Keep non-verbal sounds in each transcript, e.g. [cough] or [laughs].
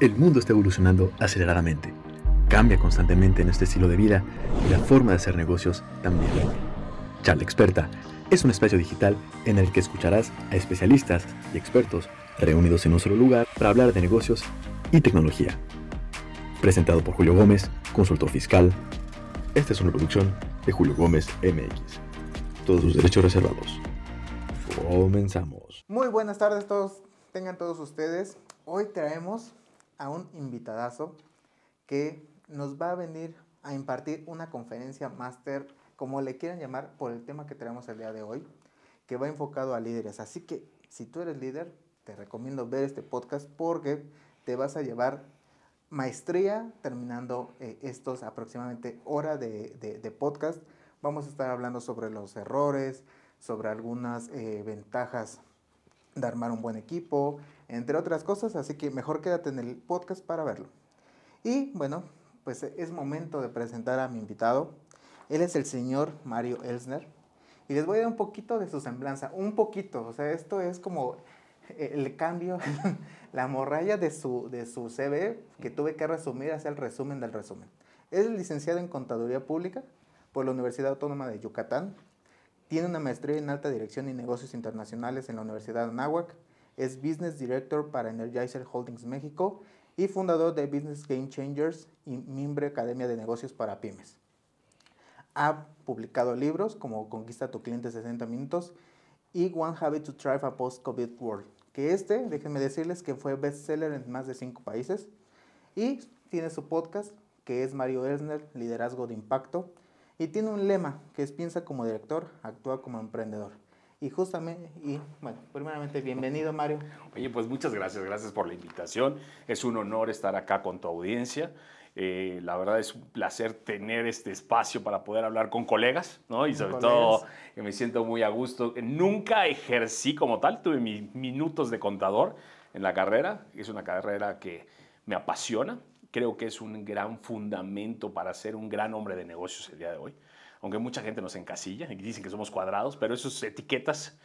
El mundo está evolucionando aceleradamente. Cambia constantemente nuestro estilo de vida y la forma de hacer negocios también. Charla Experta es un espacio digital en el que escucharás a especialistas y expertos reunidos en un solo lugar para hablar de negocios y tecnología. Presentado por Julio Gómez, consultor fiscal. Esta es una producción de Julio Gómez MX. Todos sus derechos reservados. Comenzamos. Muy buenas tardes todos, tengan todos ustedes. Hoy traemos a un invitadazo que nos va a venir a impartir una conferencia máster, como le quieran llamar, por el tema que tenemos el día de hoy, que va enfocado a líderes. Así que si tú eres líder, te recomiendo ver este podcast porque te vas a llevar maestría terminando eh, estos aproximadamente hora de, podcast. Vamos a estar hablando sobre los errores, sobre algunas eh, ventajas de armar un buen equipo, entre otras cosas, así que mejor quédate en el podcast para verlo. Y bueno, pues es momento de presentar a mi invitado. Él es el señor Mario Elsner. Y les voy a dar un poquito de su semblanza, un poquito, o sea, esto es como el cambio, [laughs] la morralla de su, de su CV que tuve que resumir hacia el resumen del resumen. Es licenciado en Contaduría Pública por la Universidad Autónoma de Yucatán. Tiene una maestría en Alta Dirección y Negocios Internacionales en la Universidad de Anáhuac es Business Director para Energizer Holdings México y fundador de Business Game Changers y miembro Academia de Negocios para Pymes. Ha publicado libros como Conquista tu cliente 60 minutos y One Habit to Thrive a Post-COVID World, que este, déjenme decirles que fue bestseller en más de cinco países y tiene su podcast que es Mario Elsner, Liderazgo de Impacto, y tiene un lema que es piensa como director, actúa como emprendedor. Y justamente, y bueno, primeramente, bienvenido Mario. Oye, pues muchas gracias, gracias por la invitación. Es un honor estar acá con tu audiencia. Eh, la verdad es un placer tener este espacio para poder hablar con colegas, ¿no? Y sobre todo que me siento muy a gusto. Nunca ejercí como tal, tuve mis minutos de contador en la carrera. Es una carrera que me apasiona. Creo que es un gran fundamento para ser un gran hombre de negocios el día de hoy aunque mucha gente nos encasilla y dicen que somos cuadrados, pero esas etiquetas,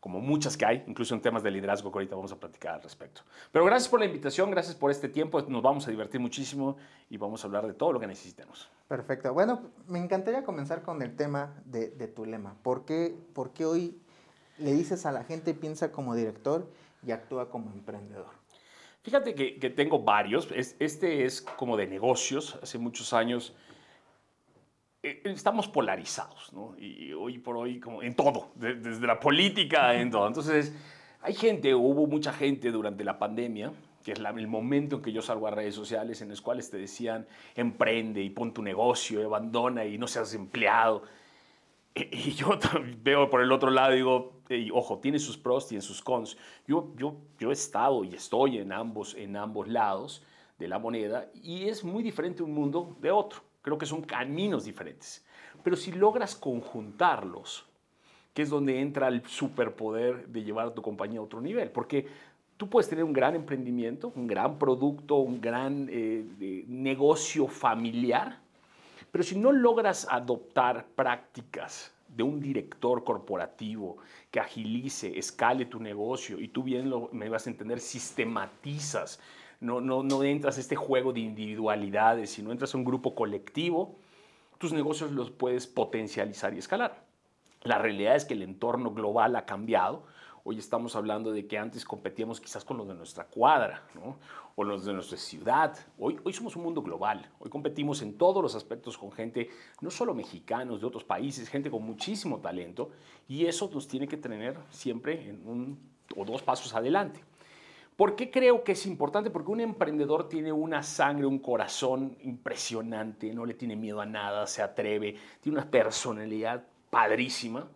como muchas que hay, incluso en temas de liderazgo que ahorita vamos a platicar al respecto. Pero gracias por la invitación, gracias por este tiempo, nos vamos a divertir muchísimo y vamos a hablar de todo lo que necesitemos. Perfecto. Bueno, me encantaría comenzar con el tema de, tu lema. ¿Por qué, ¿Por qué hoy le dices a la gente piensa como director y actúa como emprendedor? Fíjate que, que tengo varios. este es como de negocios. Hace muchos años estamos polarizados, ¿no? Y hoy por hoy, como en todo, desde la política, en todo. Entonces, hay gente, hubo mucha gente durante la pandemia, que es el momento en que yo salgo a redes sociales, en los cuales te decían, emprende y pon tu negocio, abandona y no seas empleado. Y yo [laughs] veo por el otro lado y digo, ojo, tiene sus pros, tiene sus cons. Yo, yo, yo he estado y estoy en ambos, en ambos lados de la moneda y es muy diferente un mundo de otro. Creo que son caminos diferentes. Pero si logras conjuntarlos, que es donde entra el superpoder de llevar a tu compañía a otro nivel. Porque tú puedes tener un gran emprendimiento, un gran producto, un gran eh, negocio familiar, pero si no logras adoptar prácticas de un director corporativo que agilice, escale tu negocio y tú bien lo, me vas a entender, sistematizas no, no, no entras a este juego de individualidades, sino entras a un grupo colectivo, tus negocios los puedes potencializar y escalar. La realidad es que el entorno global ha cambiado. Hoy estamos hablando de que antes competíamos quizás con los de nuestra cuadra, o los de nuestra ciudad. Hoy, hoy somos un mundo global. Hoy competimos en todos los aspectos con gente, no solo mexicanos, de otros países, gente con muchísimo talento, y eso nos tiene que tener siempre en un o dos pasos adelante. ¿Por qué creo que es importante? Porque un emprendedor tiene una sangre, un corazón impresionante, no le tiene miedo a nada, se atreve, tiene una personalidad padrísima,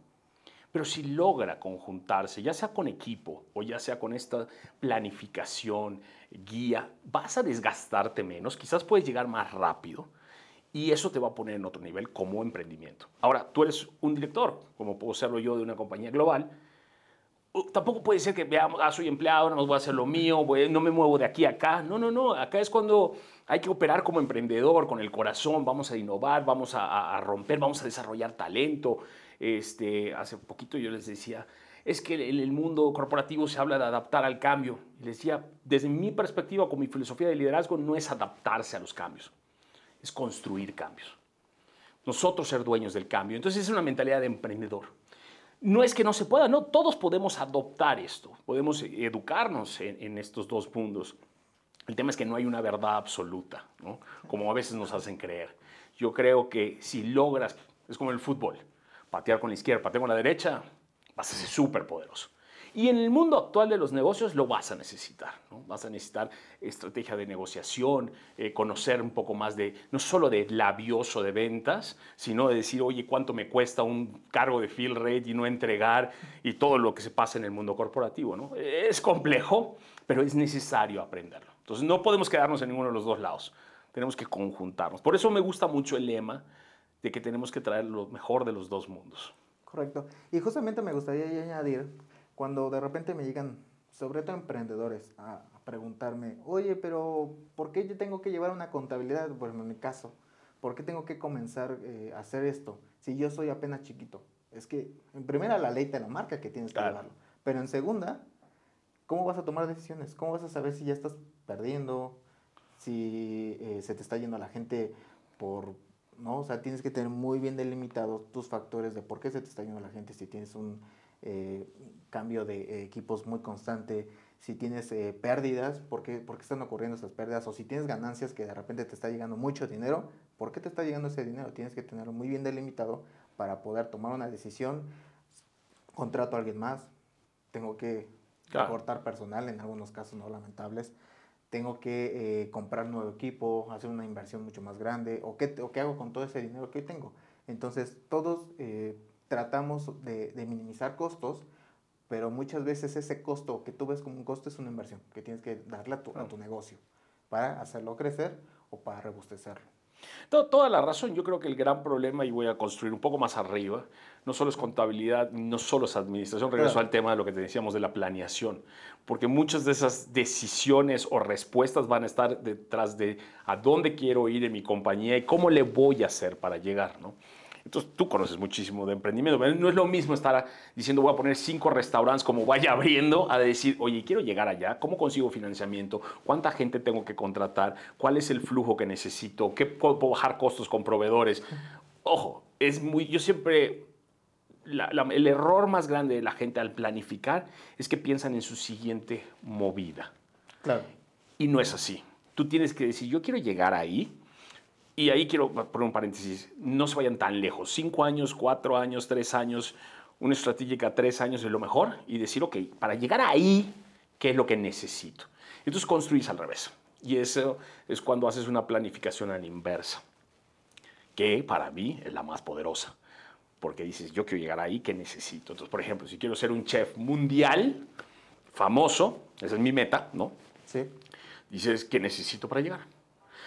pero si logra conjuntarse, ya sea con equipo o ya sea con esta planificación, guía, vas a desgastarte menos, quizás puedes llegar más rápido y eso te va a poner en otro nivel como emprendimiento. Ahora, tú eres un director, como puedo serlo yo de una compañía global, tampoco puede ser que veamos, ah, soy empleado, no voy a hacer lo mío, no me muevo de aquí a acá. No, no, no. Acá es cuando hay que operar como emprendedor, con el corazón, vamos a innovar, vamos a, romper, vamos a desarrollar talento. Este, hace poquito yo les decía, es que en el mundo corporativo se habla de adaptar al cambio. Les decía, desde mi perspectiva, con mi filosofía de liderazgo, no es adaptarse a los cambios, es construir cambios. Nosotros ser dueños del cambio. Entonces es una mentalidad de emprendedor. No es que no se pueda, no, todos podemos adoptar esto, podemos educarnos en, estos dos mundos. El tema es que no hay una verdad absoluta, ¿no? como a veces nos hacen creer. Yo creo que si logras, es como el fútbol, patear con la izquierda, patear con la derecha, vas a ser súper poderoso. Y en el mundo actual de los negocios lo vas a necesitar. ¿no? Vas a necesitar estrategia de negociación, eh, conocer un poco más de, no solo de labioso de ventas, sino de decir, oye, ¿cuánto me cuesta un cargo de fill rate y no entregar? Y todo lo que se pasa en el mundo corporativo. ¿no? Es complejo, pero es necesario aprenderlo. Entonces no podemos quedarnos en ninguno de los dos lados. Tenemos que conjuntarnos. Por eso me gusta mucho el lema de que tenemos que traer lo mejor de los dos mundos. Correcto. Y justamente me gustaría añadir, cuando de repente me llegan, sobre todo emprendedores, a, preguntarme, oye, pero ¿por qué yo tengo que llevar una contabilidad? Por ejemplo, en mi caso, ¿por qué tengo que comenzar eh, a hacer esto si yo soy apenas chiquito? Es que, en primera, la ley te lo marca que tienes que llevarlo. Pero en segunda, ¿cómo vas a tomar decisiones? ¿Cómo vas a saber si ya estás perdiendo? Si eh, se te está yendo a la gente por, ¿no? O sea, tienes que tener muy bien delimitados tus factores de por qué se te está yendo la gente, si tienes un eh, cambio de equipos muy constante, si tienes eh, pérdidas, ¿por qué, ¿por qué, están ocurriendo esas pérdidas? O si tienes ganancias que de repente te está llegando mucho dinero, ¿por qué te está llegando ese dinero? Tienes que tenerlo muy bien delimitado para poder tomar una decisión. Contrato a alguien más, tengo que aportar personal, en algunos casos no lamentables tengo que eh, comprar nuevo equipo, hacer una inversión mucho más grande, o qué, o qué hago con todo ese dinero que hoy tengo. Entonces, todos eh, tratamos de, minimizar costos, pero muchas veces ese costo que tú ves como un costo es una inversión que tienes que darle a tu, a tu negocio para hacerlo crecer o para robustecerlo. Toda la razón. Yo creo que el gran problema, y voy a construir un poco más arriba, no solo es contabilidad, no solo es administración, regreso al tema de lo que te decíamos de la planeación, porque muchas de esas decisiones o respuestas van a estar detrás de a dónde quiero ir en mi compañía y cómo le voy a hacer para llegar, ¿no? Entonces tú conoces muchísimo de emprendimiento. No es lo mismo estar diciendo voy a poner cinco restaurantes como vaya [laughs] abriendo a decir, oye, quiero llegar allá, ¿cómo consigo financiamiento? ¿Cuánta gente tengo que contratar? ¿Cuál es el flujo que necesito? ¿Qué puedo bajar costos con proveedores? Ojo, es muy, yo siempre, el error más grande de la gente al planificar es que piensan en su siguiente movida. Claro. Y no es así. Tú tienes que decir, yo quiero llegar ahí, y ahí quiero poner un paréntesis, no se vayan tan lejos, cinco años, cuatro años, tres años, una estratégica tres años es lo mejor y decir, ok, para llegar ahí, ¿qué es lo que necesito? Entonces construís al revés. Y eso es cuando haces una planificación a la inversa, que para mí es la más poderosa. Porque dices, yo quiero llegar ahí, ¿qué necesito? Entonces, por ejemplo, si quiero ser un chef mundial, famoso, esa es mi meta, ¿no? Sí. Dices, ¿qué necesito para llegar?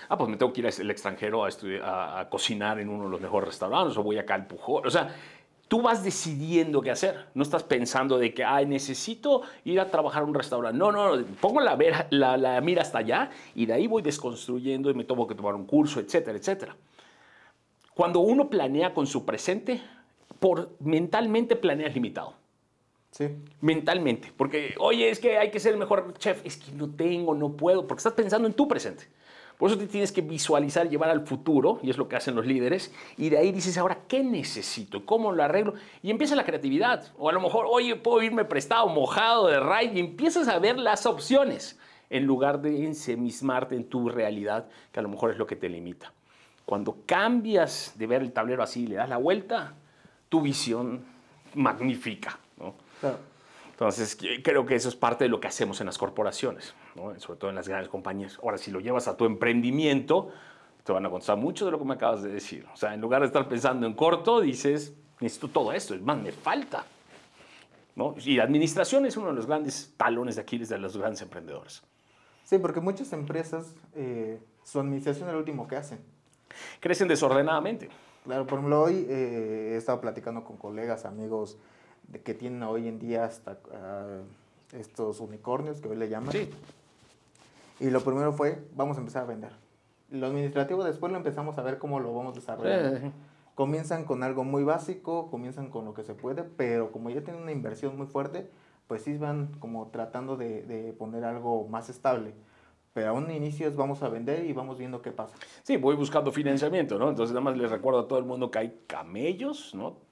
Ah, pues me tengo que ir al extranjero a, a, cocinar en uno de los mejores restaurantes o voy acá al Pujol. O sea, tú vas decidiendo qué hacer. No estás pensando de que, ay, necesito ir a trabajar en un restaurante. No, no, pongo la, la, la mira hasta allá y de ahí voy desconstruyendo y me tengo que tomar un curso, etcétera, etcétera. Cuando uno planea con su presente, por mentalmente planeas limitado. Sí. Mentalmente. Porque, oye, es que hay que ser el mejor chef. Es que no tengo, no puedo, porque estás pensando en tu presente. Por eso te tienes que visualizar, llevar al futuro, y es lo que hacen los líderes, y de ahí dices, ahora, ¿qué necesito? ¿Cómo lo arreglo? Y empieza la creatividad. O a lo mejor, oye, puedo irme prestado, mojado de raid, y empiezas a ver las opciones, en lugar de ensemismarte en tu realidad, que a lo mejor es lo que te limita. Cuando cambias de ver el tablero así y le das la vuelta, tu visión magnifica. ¿no? Claro. Entonces, creo que eso es parte de lo que hacemos en las corporaciones, sobre todo en las grandes compañías. Ahora, si lo llevas a tu emprendimiento, te van a contar mucho de lo que me acabas de decir. O sea, en lugar de estar pensando en corto, dices, necesito todo esto, es más, me falta. ¿no? Y la administración es uno de los grandes talones de Aquiles de los grandes emprendedores. Sí, porque muchas empresas, eh, su administración es lo último que hacen. Crecen desordenadamente. Claro, por ejemplo, hoy eh, he estado platicando con colegas, amigos, de que tienen hoy en día hasta ah, estos unicornios que hoy le llaman. Sí. Y lo primero fue, vamos a empezar a vender. Lo administrativo después lo empezamos a ver cómo lo vamos desarrollando. comienzan con algo muy básico, comienzan con lo que se puede, pero como ya tienen una inversión muy fuerte, pues sí van como tratando de, de poner algo más estable. Pero a un inicio vamos a vender y vamos viendo qué pasa. Sí, voy buscando financiamiento, ¿no? Entonces nada más les recuerdo a todo el mundo que hay camellos, ¿no?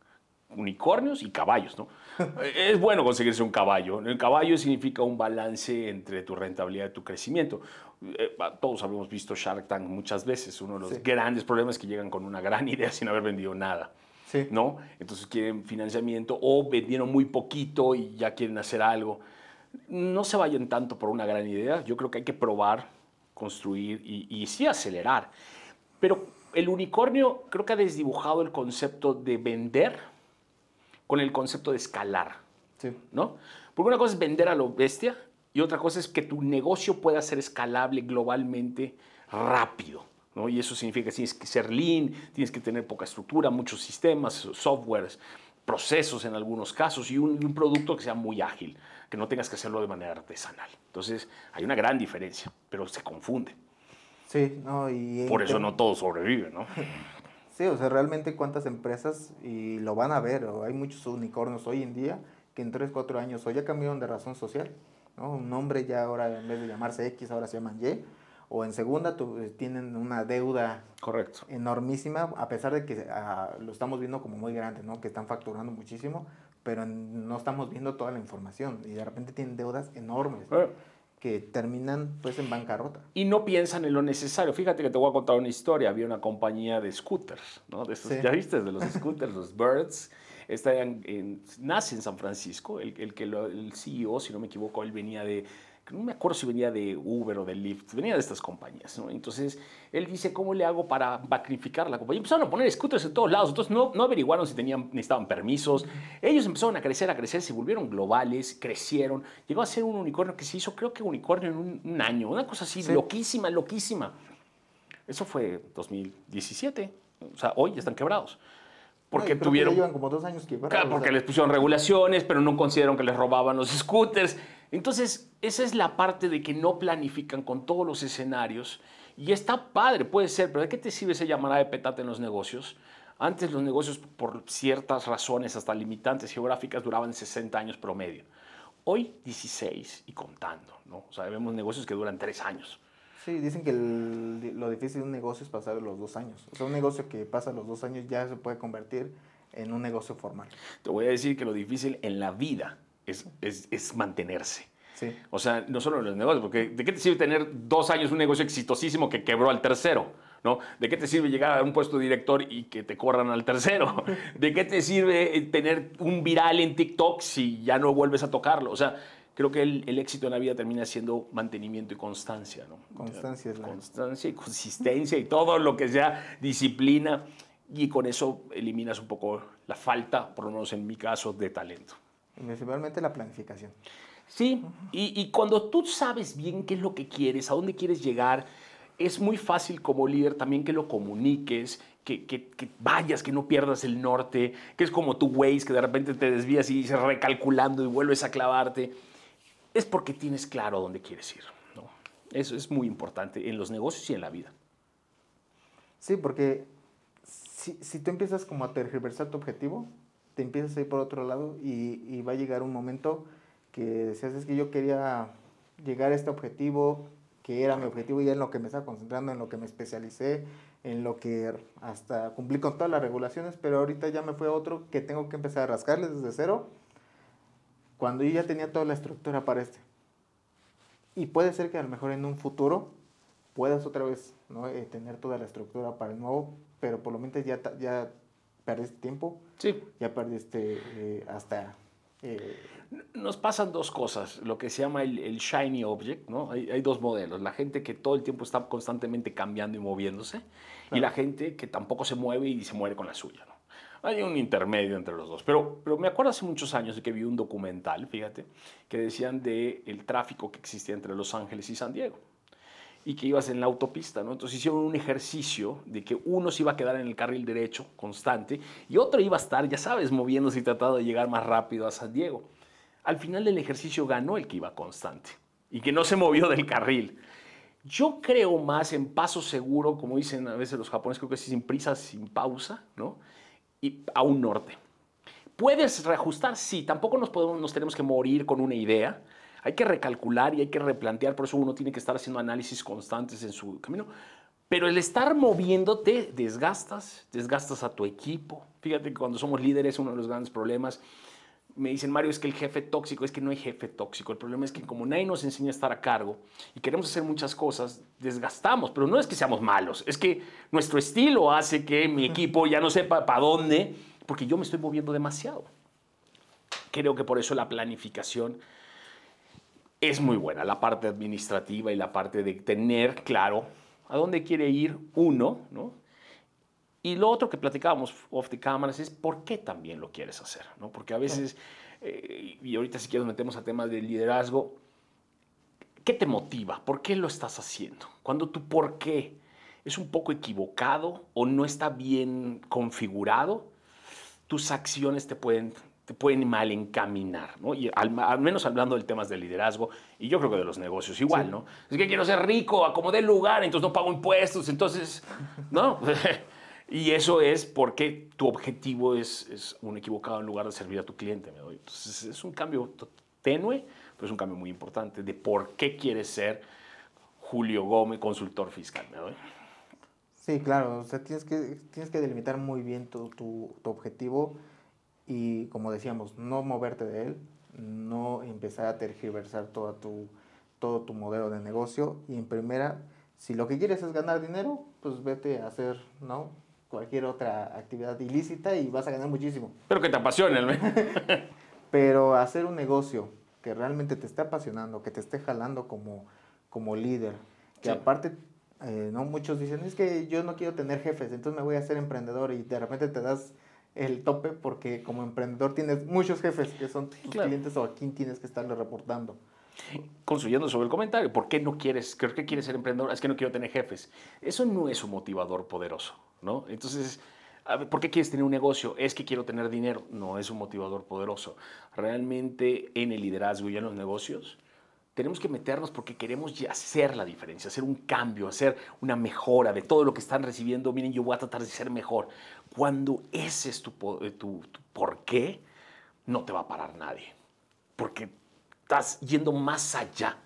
Unicornios y caballos, ¿no? [laughs] es bueno conseguirse un caballo. El caballo significa un balance entre tu rentabilidad y tu crecimiento. Eh, todos habíamos visto Shark Tank muchas veces. Uno de los grandes problemas es que llegan con una gran [laughs] idea sin haber vendido nada. Sí. ¿no? Entonces quieren financiamiento o vendieron muy poquito y ya quieren hacer algo. No se vayan tanto por una gran idea. Yo creo que hay que probar, construir y, y sí acelerar. Pero el unicornio creo que ha desdibujado el concepto de vender con el concepto de escalar. Sí. ¿no? Porque una cosa es vender a lo bestia y otra cosa es que tu negocio pueda ser escalable globalmente rápido. ¿no? Y eso significa que tienes que ser lean, tienes que tener poca estructura, muchos sistemas, softwares, procesos en algunos casos y un, producto que sea muy ágil, que no tengas que hacerlo de manera artesanal. Entonces hay una gran diferencia, pero se confunde. Sí, no, y... Por eso no todos sobreviven, ¿no? [laughs] Sí, o sea, realmente cuántas empresas, y lo van a ver, o hay muchos unicornios hoy en día que en 3, 4 años o ya cambiaron de razón social, ¿no? Un nombre ya ahora en vez de llamarse X, ahora se llaman Y, o en segunda eh, tienen una deuda Correcto. enormísima, a pesar de que ah, lo estamos viendo como muy grande, ¿no? Que están facturando muchísimo, pero no estamos viendo toda la información y de repente tienen deudas enormes. Que terminan pues en bancarrota. Y no piensan en lo necesario. Fíjate que te voy a contar una historia. Había una compañía de scooters, ¿no? De ¿Ya viste? De los scooters, los Birds. Está en, nace en San Francisco. El, el que el CEO, si no me equivoco, él venía de no me acuerdo si venía de Uber o de Lyft, venía de estas compañías. ¿no? Entonces, él dice, ¿cómo le hago para magnificar la compañía? Empezaron a poner scooters en todos lados, entonces no, no averiguaron si tenían, necesitaban permisos. Ellos empezaron a crecer, a crecer, se volvieron globales, crecieron. Llegó a ser un unicornio que se hizo, creo que unicornio en un, año, una cosa así, loquísima, loquísima. Eso fue 2017, o sea, hoy están quebrados. Porque tuvieron... llevan como dos años quebrados. porque les pusieron regulaciones, pero no consideraron que les robaban los scooters. Entonces, esa es la parte de que no planifican con todos los escenarios. Y está padre, puede ser, pero ¿de qué te sirve ese llamará de petate en los negocios? Antes los negocios, por ciertas razones, hasta limitantes geográficas, duraban 60 años promedio. Hoy 16 y contando, ¿no? O sea, vemos negocios que duran 3 años. Sí, dicen que lo difícil de un negocio es pasar los dos años. O sea, un negocio que pasa los dos años ya se puede convertir en un negocio formal. Te voy a decir que lo difícil en la vida es, es, es mantenerse. Sí. O sea, no solo en los negocios, porque ¿de qué te sirve tener dos años un negocio exitosísimo que quebró al tercero? ¿no? ¿De qué te sirve llegar a un puesto de director y que te corran al tercero? [laughs] ¿De qué te sirve tener un viral en TikTok si ya no vuelves a tocarlo? O sea, creo que el, el éxito en la vida termina siendo mantenimiento y constancia, ¿no? Constancia es la... Constancia y consistencia y todo lo que sea disciplina y con eso eliminas un poco la falta, por lo menos en mi caso, de talento. Principalmente la planificación. Sí, y, y, cuando tú sabes bien qué es lo que quieres, a dónde quieres llegar, es muy fácil como líder también que lo comuniques, que, que, que, vayas, que no pierdas el norte, que es como tu Waze, que de repente te desvías y dices recalculando y vuelves a clavarte. Es porque tienes claro a dónde quieres ir. ¿no? Eso es muy importante en los negocios y en la vida. Sí, porque si, si tú empiezas como a tergiversar tu objetivo, te empiezas a ir por otro lado y, y va a llegar un momento que decías, es que yo quería llegar a este objetivo, que era mi objetivo y en lo que me estaba concentrando, en lo que me especialicé, en lo que hasta cumplí con todas las regulaciones, pero ahorita ya me fue a otro que tengo que empezar a rascarles desde cero, cuando yo ya tenía toda la estructura para este. Y puede ser que a lo mejor en un futuro puedas otra vez ¿no? Eh, tener toda la estructura para el nuevo, pero por lo menos ya, ya perdiste tiempo. Sí. Ya perdiste eh, hasta... Eh, Nos pasan dos cosas, lo que se llama el, shiny object, ¿no? Hay, hay, dos modelos, la gente que todo el tiempo está constantemente cambiando y moviéndose y la gente que tampoco se mueve y se muere con la suya, ¿no? Hay un intermedio entre los dos. Pero, pero me acuerdo hace muchos años de que vi un documental, fíjate, que decían del el tráfico que existía entre Los Ángeles y San Diego y que ibas en la autopista, ¿no? Entonces hicieron un ejercicio de que uno se iba a quedar en el carril derecho constante y otro iba a estar, ya sabes, moviéndose y tratando de llegar más rápido a San Diego. Al final del ejercicio ganó el que iba constante y que no se movió del carril. Yo creo más en paso seguro, como dicen a veces los japoneses, creo que es sin prisa, sin pausa, ¿no? Y a un norte. ¿Puedes reajustar? Sí, tampoco nos, podemos, nos tenemos que morir con una idea. Hay que recalcular y hay que replantear, por eso uno tiene que estar haciendo análisis constantes en su camino. Pero el estar moviéndote, desgastas, desgastas a tu equipo. Fíjate que cuando somos líderes, uno de los grandes problemas, me dicen, Mario, es que el jefe tóxico, es que no hay jefe tóxico. El problema es que como nadie nos enseña a estar a cargo y queremos hacer muchas cosas, desgastamos. Pero no es que seamos malos, es que nuestro estilo hace que mi equipo ya no sepa para dónde, porque yo me estoy moviendo demasiado. Creo que por eso la planificación es muy buena, la parte administrativa y la parte de tener claro a dónde quiere ir uno, ¿no? Y lo otro que platicábamos off the cameras es por qué también lo quieres hacer, ¿no? Porque a veces, eh, y ahorita si quieres metemos a temas de liderazgo, ¿qué te motiva? ¿Por qué lo estás haciendo? Cuando tu por qué es un poco equivocado o no está bien configurado, tus acciones te pueden, te pueden mal encaminar, ¿no? Y al, menos hablando del temas de liderazgo, y yo creo que de los negocios igual, ¿no? Es que quiero ser rico, acomodé el lugar, entonces no pago impuestos, entonces, ¿no? [laughs] y eso es porque tu objetivo es, es, un equivocado en lugar de servir a tu cliente, ¿me doy? Entonces es un cambio tenue, pero es un cambio muy importante de por qué quieres ser Julio Gómez, consultor fiscal, ¿me doy? Sí, claro, o sea, tienes que, tienes que delimitar muy bien tu, tu, tu, objetivo y, como decíamos, no moverte de él, no empezar a tergiversar toda tu, todo tu modelo de negocio y en primera, si lo que quieres es ganar dinero, pues vete a hacer, ¿no? Cualquier otra actividad ilícita y vas a ganar muchísimo. Pero que te apasione. [laughs] [laughs] Pero hacer un negocio que realmente te esté apasionando, que te esté jalando como, como líder, que sí. aparte eh, no muchos dicen, es que yo no quiero tener jefes, entonces me voy a hacer emprendedor y de repente te das el tope porque como emprendedor tienes muchos jefes que son tus claro. clientes o a quién tienes que estarle reportando. Construyendo sobre el comentario, ¿por qué no quieres, creo que quieres ser emprendedor? Es que no quiero tener jefes. Eso no es un motivador poderoso, ¿no? Entonces, ¿por qué quieres tener un negocio? Es que quiero tener dinero. No es un motivador poderoso. Realmente en el liderazgo y en los negocios, tenemos que meternos porque queremos hacer la diferencia, hacer un cambio, hacer una mejora de todo lo que están recibiendo. Miren, yo voy a tratar de ser mejor. Cuando ese es tu, tu, tu por qué, no te va a parar nadie. Porque estás yendo más allá.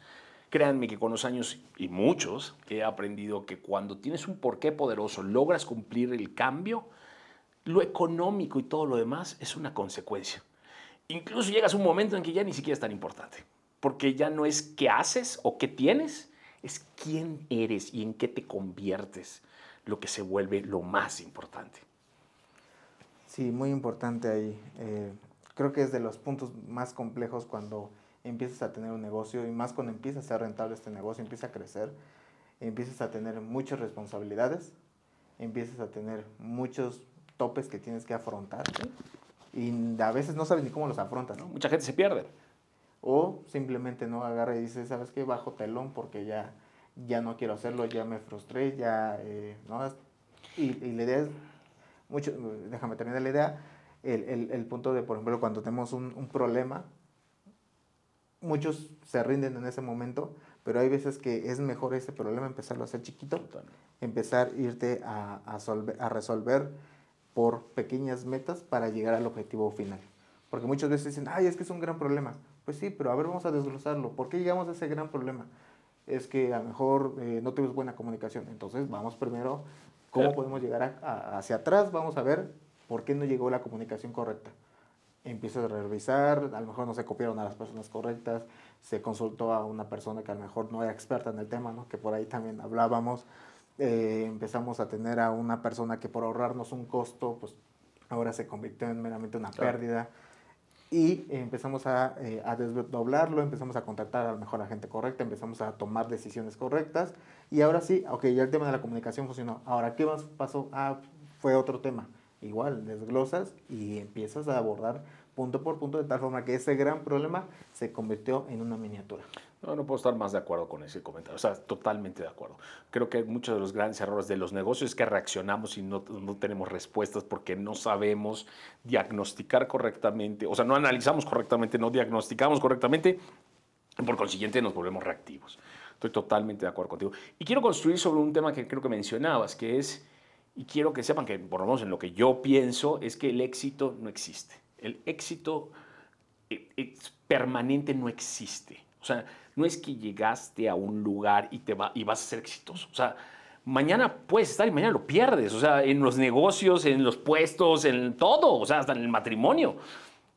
Créanme que con los años y muchos he aprendido que cuando tienes un porqué poderoso, logras cumplir el cambio, lo económico y todo lo demás es una consecuencia. Incluso llegas a un momento en que ya ni siquiera es tan importante porque ya no es qué haces o qué tienes, es quién eres y en qué te conviertes, lo que se vuelve lo más importante. Sí, muy importante ahí. Eh, creo que es de los puntos más complejos cuando empiezas a tener un negocio y más cuando empieza a ser rentable este negocio, empieza a crecer, empiezas a tener muchas responsabilidades, empiezas a tener muchos topes que tienes que afrontar y a veces no sabes ni cómo los afrontas. ¿no? Mucha gente se pierde. O simplemente no agarra y dice, ¿sabes qué? Bajo telón porque ya, ya no quiero hacerlo, ya me frustré, ya, eh, ¿no? Y, y, la idea es, mucho, déjame terminar la idea, el, el, el punto de, por ejemplo, cuando tenemos un, un, problema, muchos se rinden en ese momento, pero hay veces que es mejor ese problema empezarlo a hacer chiquito, empezar a irte a, a, solver, a resolver por pequeñas metas para llegar al objetivo final. Porque muchas veces dicen, ay, es que es un gran problema. Pues sí, pero a ver, vamos a desglosarlo. ¿Por qué llegamos a ese gran problema? Es que a lo mejor eh, no tuvimos buena comunicación. Entonces, vamos primero, ¿cómo claro. podemos llegar a, a, hacia atrás? Vamos a ver por qué no llegó la comunicación correcta. Empiezas a revisar, a lo mejor no se copiaron a las personas correctas, se consultó a una persona que a lo mejor no era experta en el tema, ¿no? que por ahí también hablábamos. Eh, empezamos a tener a una persona que por ahorrarnos un costo, pues ahora se convirtió en meramente una claro. pérdida y empezamos a, eh, a, desdoblarlo, empezamos a contactar a lo mejor a la gente correcta, empezamos a tomar decisiones correctas y ahora sí, ok, ya el tema de la comunicación funcionó. Ahora, ¿qué más pasó? Ah, fue otro tema. Igual, desglosas y empiezas a abordar punto por punto de tal forma que ese gran problema se convirtió en una miniatura. No, no puedo estar más de acuerdo con ese comentario. O sea, totalmente de acuerdo. Creo que muchos de los grandes errores de los negocios es que reaccionamos y no, no, tenemos respuestas porque no sabemos diagnosticar correctamente, o sea, no analizamos correctamente, no diagnosticamos correctamente, por consiguiente nos volvemos reactivos. Estoy totalmente de acuerdo contigo. Y quiero construir sobre un tema que creo que mencionabas, que es, y quiero que sepan que por lo menos en lo que yo pienso, es que el éxito no existe. El éxito eh, permanente no existe. O sea, no es que llegaste a un lugar y, te va, y vas a ser exitoso. O sea, mañana puedes estar y mañana lo pierdes. O sea, en los negocios, en los puestos, en todo. O sea, hasta en el matrimonio.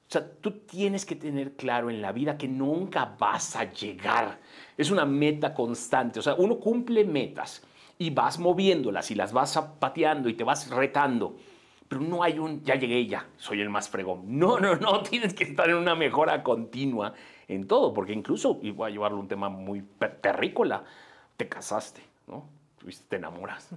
O sea, tú tienes que tener claro en la vida que nunca vas a llegar. Es una meta constante. O sea, uno cumple metas y vas moviéndolas y las vas pateando y te vas retando. Pero no hay un, ya llegué ya, soy el más fregón. No, no, no, [laughs] tienes que estar en una mejora continua en todo, porque incluso, y voy a llevarlo un tema muy terrícola, te casaste, ¿no? Te enamoras.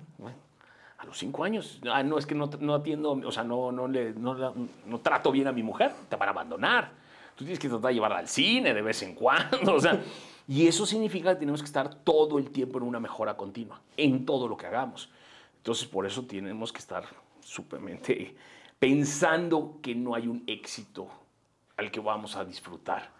A los cinco años, ah, no es que no, no, atiendo, o sea, no, no, le, no, no trato bien a mi mujer, te van a abandonar. Tú tienes que tratar de llevarla al cine de vez en cuando, [laughs] o sea, y eso significa que tenemos que estar todo el tiempo en una mejora continua, en todo lo que hagamos. Entonces, por eso tenemos que estar súpermente pensando que no hay un éxito al que vamos a disfrutar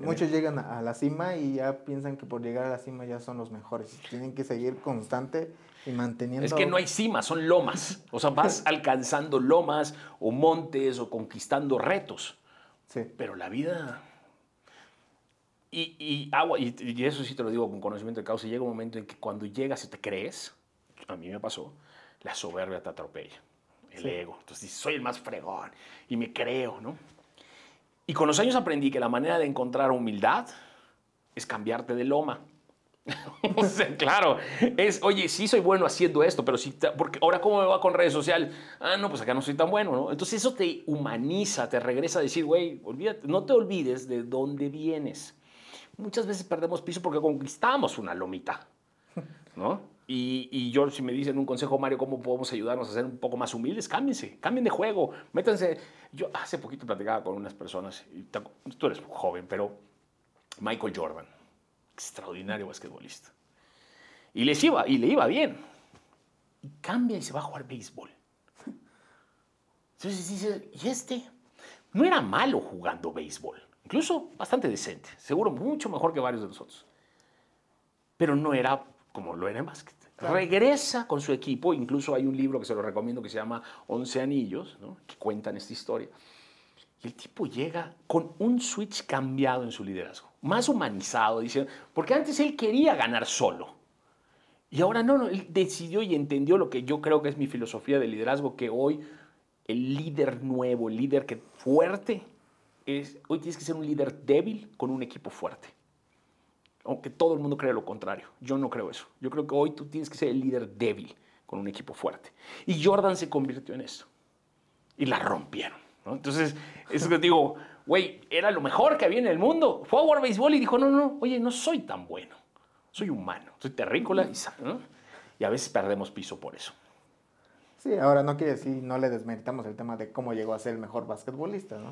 muchos llegan a la cima y ya piensan que por llegar a la cima ya son los mejores. Tienen que seguir constante y manteniendo... Es que no hay cima, son lomas. O sea, vas [laughs] alcanzando lomas o montes o conquistando retos. Sí. Pero la vida... Y, y, agua, y, eso sí te lo digo con conocimiento de causa, llega un momento en que cuando llegas y te crees, a mí me pasó, la soberbia te atropella, el ego. Entonces dices, soy el más fregón y me creo, ¿no? Y con los años aprendí que la manera de encontrar humildad es cambiarte de loma. [laughs] o sea, claro, es, oye, sí soy bueno haciendo esto, pero si, porque ahora cómo me va con redes sociales, ah, no, pues acá no soy tan bueno, ¿no? Entonces eso te humaniza, te regresa a decir, güey, olvídate, no te olvides de dónde vienes. Muchas veces perdemos piso porque conquistamos una lomita, ¿no? Y, y, yo, si me dicen un consejo, Mario, ¿cómo podemos ayudarnos a ser un poco más humildes? Cámbiense, cambien de juego, métanse. Yo hace poquito platicaba con unas personas, y tú eres joven, pero Michael Jordan, extraordinario basquetbolista. Y, les iba, y le iba bien. Y cambia y se va a jugar béisbol. Entonces dice, ¿y este? No era malo jugando béisbol, incluso bastante decente, seguro mucho mejor que varios de nosotros. Pero no era como lo era en básquet. Regresa con su equipo, incluso hay un libro que se lo recomiendo que se llama Once Anillos, que cuentan esta historia. Y el tipo llega con un switch cambiado en su liderazgo, más humanizado, dice, porque antes él quería ganar solo. Y ahora no, no, él decidió y entendió lo que yo creo que es mi filosofía de liderazgo, que hoy el líder nuevo, el líder que fuerte, es, hoy tienes que ser un líder débil con un equipo fuerte aunque todo el mundo cree lo contrario. Yo no creo eso. Yo creo que hoy tú tienes que ser el líder débil con un equipo fuerte. Y Jordan se convirtió en eso. Y la rompieron. Entonces, eso que digo, güey, era lo mejor que había en el mundo. Fue a jugar béisbol y dijo, no, no, oye, no soy tan bueno. Soy humano, soy terrícola y, y a veces perdemos piso por eso. Sí, ahora no quiere decir, no le desmeritamos el tema de cómo llegó a ser el mejor basquetbolista, ¿no?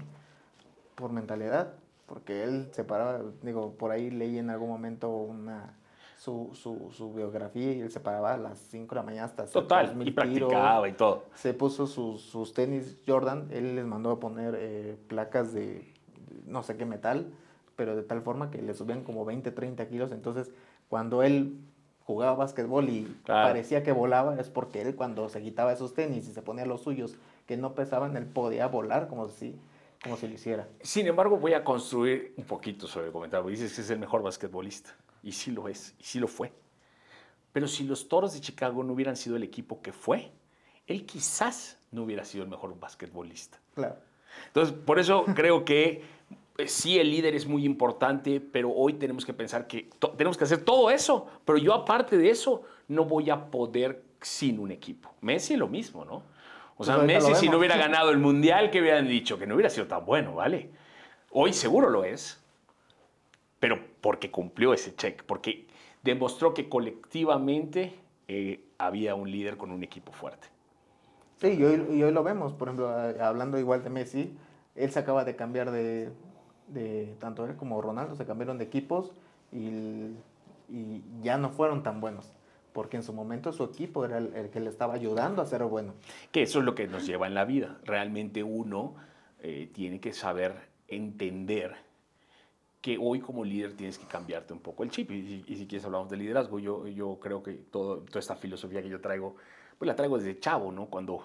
Por mentalidad, porque él se paraba, digo, por ahí leí en algún momento una su, su, su biografía y él se paraba a las 5 de la mañana hasta Total, y practicaba y todo. Se puso sus, sus, tenis Jordan, él les mandó a poner eh, placas de no sé qué metal, pero de tal forma que le subían como 20, 30 kilos, entonces cuando él jugaba básquetbol y parecía que volaba, es porque él cuando se quitaba esos tenis y se ponía los suyos que no pesaban, él podía volar como si como si lo hiciera. Sin embargo, voy a construir un poquito sobre el comentario. Dices que es el mejor basquetbolista. Y sí lo es, y sí lo fue. Pero si los Toros de Chicago no hubieran sido el equipo que fue, él quizás no hubiera sido el mejor basquetbolista. Claro. Entonces, por eso creo que eh, sí el líder es muy importante, pero hoy tenemos que pensar que tenemos que hacer todo eso, pero yo aparte de eso no voy a poder sin un equipo. Messi lo mismo, ¿no? O sea, Messi si no hubiera [laughs] ganado el Mundial, que hubieran dicho? Que no hubiera sido tan bueno, ¿vale? Hoy seguro lo es, pero porque cumplió ese check, porque demostró que colectivamente eh, había un líder con un equipo fuerte. Sí, y hoy, lo vemos, por ejemplo, hablando igual de Messi, él se acaba de cambiar de, de tanto él como Ronaldo, se cambiaron de equipos y, y ya no fueron tan buenos porque en su momento su equipo era el, que le estaba ayudando a ser bueno. Que eso es lo que nos lleva en la vida. Realmente uno eh, tiene que saber entender que hoy como líder tienes que cambiarte un poco el chip. Y, y si quieres hablamos de liderazgo, yo, yo creo que todo, toda esta filosofía que yo traigo, pues la traigo desde chavo, ¿no? Cuando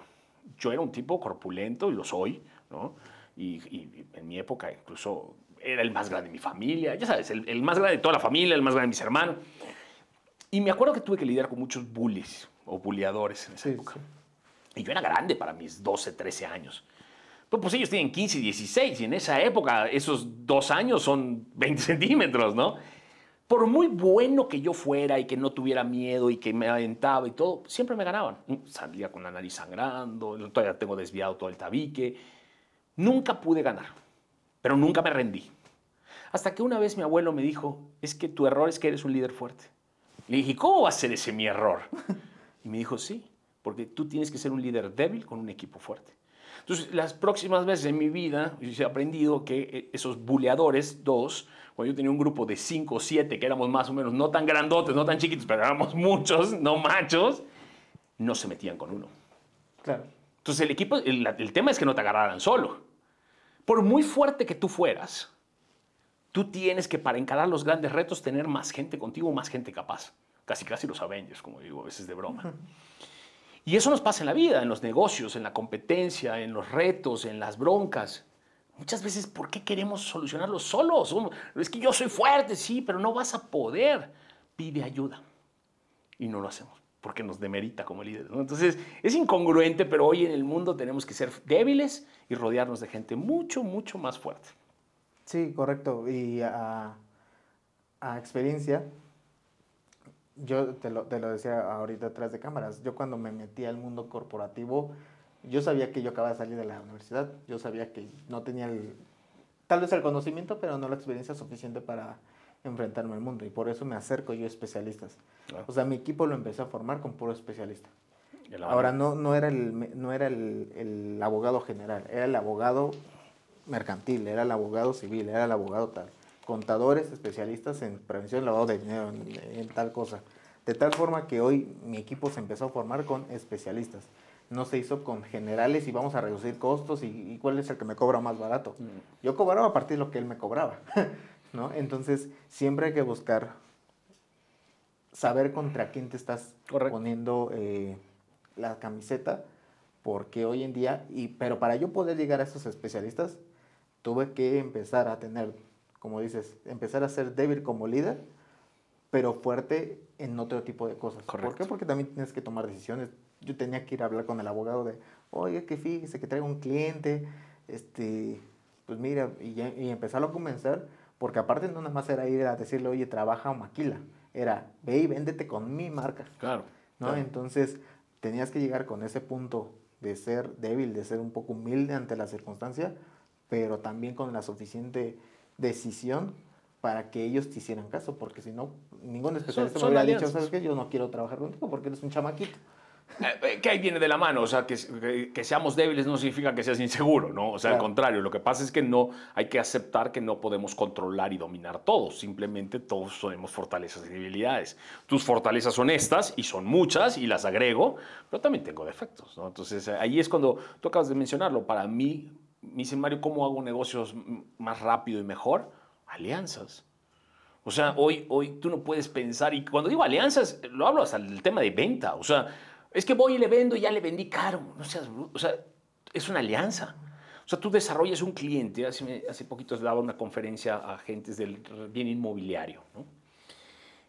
yo era un tipo corpulento, y lo soy, ¿no? Y, y en mi época incluso era el más grande de mi familia, ya sabes, el, el, más grande de toda la familia, el más grande de mis hermanos. Y me acuerdo que tuve que lidiar con muchos bullies o bulleadores en esa sí, época. Sí. Y yo era grande para mis 12, 13 años. Pues, pues ellos tienen 15, 16 y en esa época esos dos años son 20 [laughs] centímetros, ¿no? Por muy bueno que yo fuera y que no tuviera miedo y que me aventaba y todo, siempre me ganaban. Salía con la nariz sangrando, todavía tengo desviado todo el tabique. Nunca pude ganar, pero nunca me rendí. Hasta que una vez mi abuelo me dijo, es que tu error es que eres un líder fuerte. Le dije, ¿cómo va a ser ese mi error? [laughs] Y me dijo, sí, porque tú tienes que ser un líder débil con un equipo fuerte. Entonces, las próximas veces en mi vida, yo he aprendido que eh, esos buleadores, dos, cuando yo tenía un grupo de cinco o siete, que éramos más o menos no tan grandotes, no tan chiquitos, pero éramos muchos, no machos, no se metían con uno. Claro. Entonces, el equipo, el, el tema es que no te agarraran solo. Por muy fuerte que tú fueras, tú tienes que, para encarar los grandes retos, tener más gente contigo, más gente capaz. Casi, casi los Avengers, como digo, a veces de broma. [laughs] Y eso nos pasa en la vida, en los negocios, en la competencia, en los retos, en las broncas. Muchas veces, ¿por qué queremos solucionarlo solos? Es que yo soy fuerte, sí, pero no vas a poder. Pide ayuda. Y no lo hacemos, porque nos demerita como líderes. Entonces, es incongruente, pero hoy en el mundo tenemos que ser débiles y rodearnos de gente mucho, mucho más fuerte. Sí, correcto. Y a experiencia, yo te lo, te lo, decía ahorita atrás de cámaras, yo cuando me metí al mundo corporativo, yo sabía que yo acababa de salir de la universidad, yo sabía que no tenía el, tal vez el conocimiento, pero no la experiencia suficiente para enfrentarme al mundo y por eso me acerco yo a especialistas. Claro. O sea, mi equipo lo empecé a formar con puro especialista. Ahora, no, no era, el, no era el, el abogado general, era el abogado mercantil, era el abogado civil, era el abogado tal contadores especialistas en prevención de lavado de dinero, en, en, tal cosa. De tal forma que hoy mi equipo se empezó a formar con especialistas. No se hizo con generales y vamos a reducir costos y, y cuál es el que me cobra más barato. Mm. Yo cobraba a partir de lo que él me cobraba. [laughs] ¿no? Entonces, siempre hay que buscar saber contra quién te estás Correcto. poniendo eh, la camiseta, porque hoy en día, y, pero para yo poder llegar a esos especialistas, tuve que empezar a tener como dices, empezar a ser débil como líder, pero fuerte en otro tipo de cosas. Correcto. ¿Por qué? Porque también tienes que tomar decisiones. Yo tenía que ir a hablar con el abogado de, oye, que fíjese que traigo un cliente, este, pues mira, y, ya, y empezarlo a convencer, porque aparte no nada más era ir a decirle, oye, trabaja o maquila, era, ve y véndete con mi marca. Claro. ¿no? claro. Entonces, tenías que llegar con ese punto de ser débil, de ser un poco humilde ante la circunstancia, pero también con la suficiente decisión para que ellos te hicieran caso, porque si no, ningún especialista son, me hubiera dicho, ¿sabes qué? Yo no quiero trabajar contigo porque eres un chamaquito. Eh, que ahí viene de la mano, o sea, que, que, que, seamos débiles no significa que seas inseguro, ¿no? O sea, claro. al contrario, lo que pasa es que no, hay que aceptar que no podemos controlar y dominar todo, simplemente todos tenemos fortalezas y debilidades. Tus fortalezas son estas, y son muchas, y las agrego, pero también tengo defectos, ¿no? Entonces, ahí es cuando tú acabas de mencionarlo, para mí, me dicen, Mario, ¿cómo hago negocios más rápido y mejor? alianzas. O sea, hoy, hoy tú no puedes pensar, y cuando digo alianzas, lo hablo hasta el tema de venta. O sea, es que voy y le vendo y ya le vendí caro. No seas, o sea, es una alianza. O sea, tú desarrollas un cliente. Hace, hace poquito daba una conferencia a agentes del bien inmobiliario. ¿no?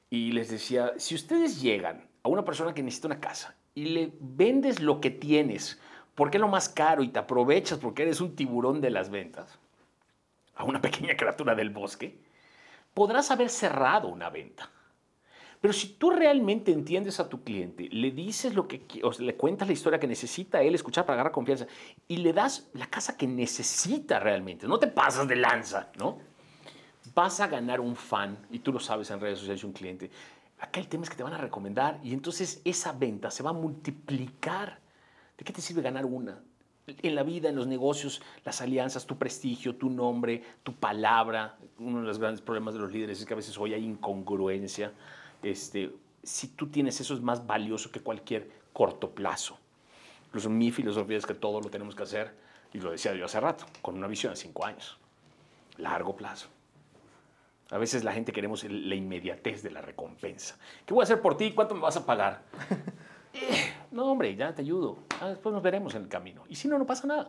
Y les decía, si ustedes llegan a una persona que necesita una casa y le vendes lo que tienes, porque es lo más caro y te aprovechas porque eres un tiburón de las ventas, a una [laughs] pequeña criatura del bosque, podrás haber cerrado una venta. Pero si tú realmente entiendes a tu cliente, le dices lo que, le cuentas la historia que necesita él escuchar para agarrar confianza y le das la casa que necesita realmente, no te pasas de lanza, ¿no? Vas a ganar un fan, y tú lo sabes en redes sociales, un cliente. Acá el tema es que te van a recomendar y entonces esa venta se va a multiplicar. ¿De qué te sirve ganar una? en la vida, en los negocios, las alianzas, tu prestigio, tu nombre, tu palabra. Uno de los grandes problemas de los líderes es que a veces hoy hay incongruencia. Este, si tú tienes eso es más valioso que cualquier corto plazo. Incluso mi filosofía es que todo lo tenemos que hacer, y lo decía yo hace rato, con una visión de cinco años. Largo plazo. A veces la gente queremos la inmediatez de la recompensa. ¿Qué voy a hacer por ti? ¿Cuánto me vas a pagar? [laughs] No, hombre, ya te ayudo. Ah, después nos veremos en el camino. Y si no, no pasa nada.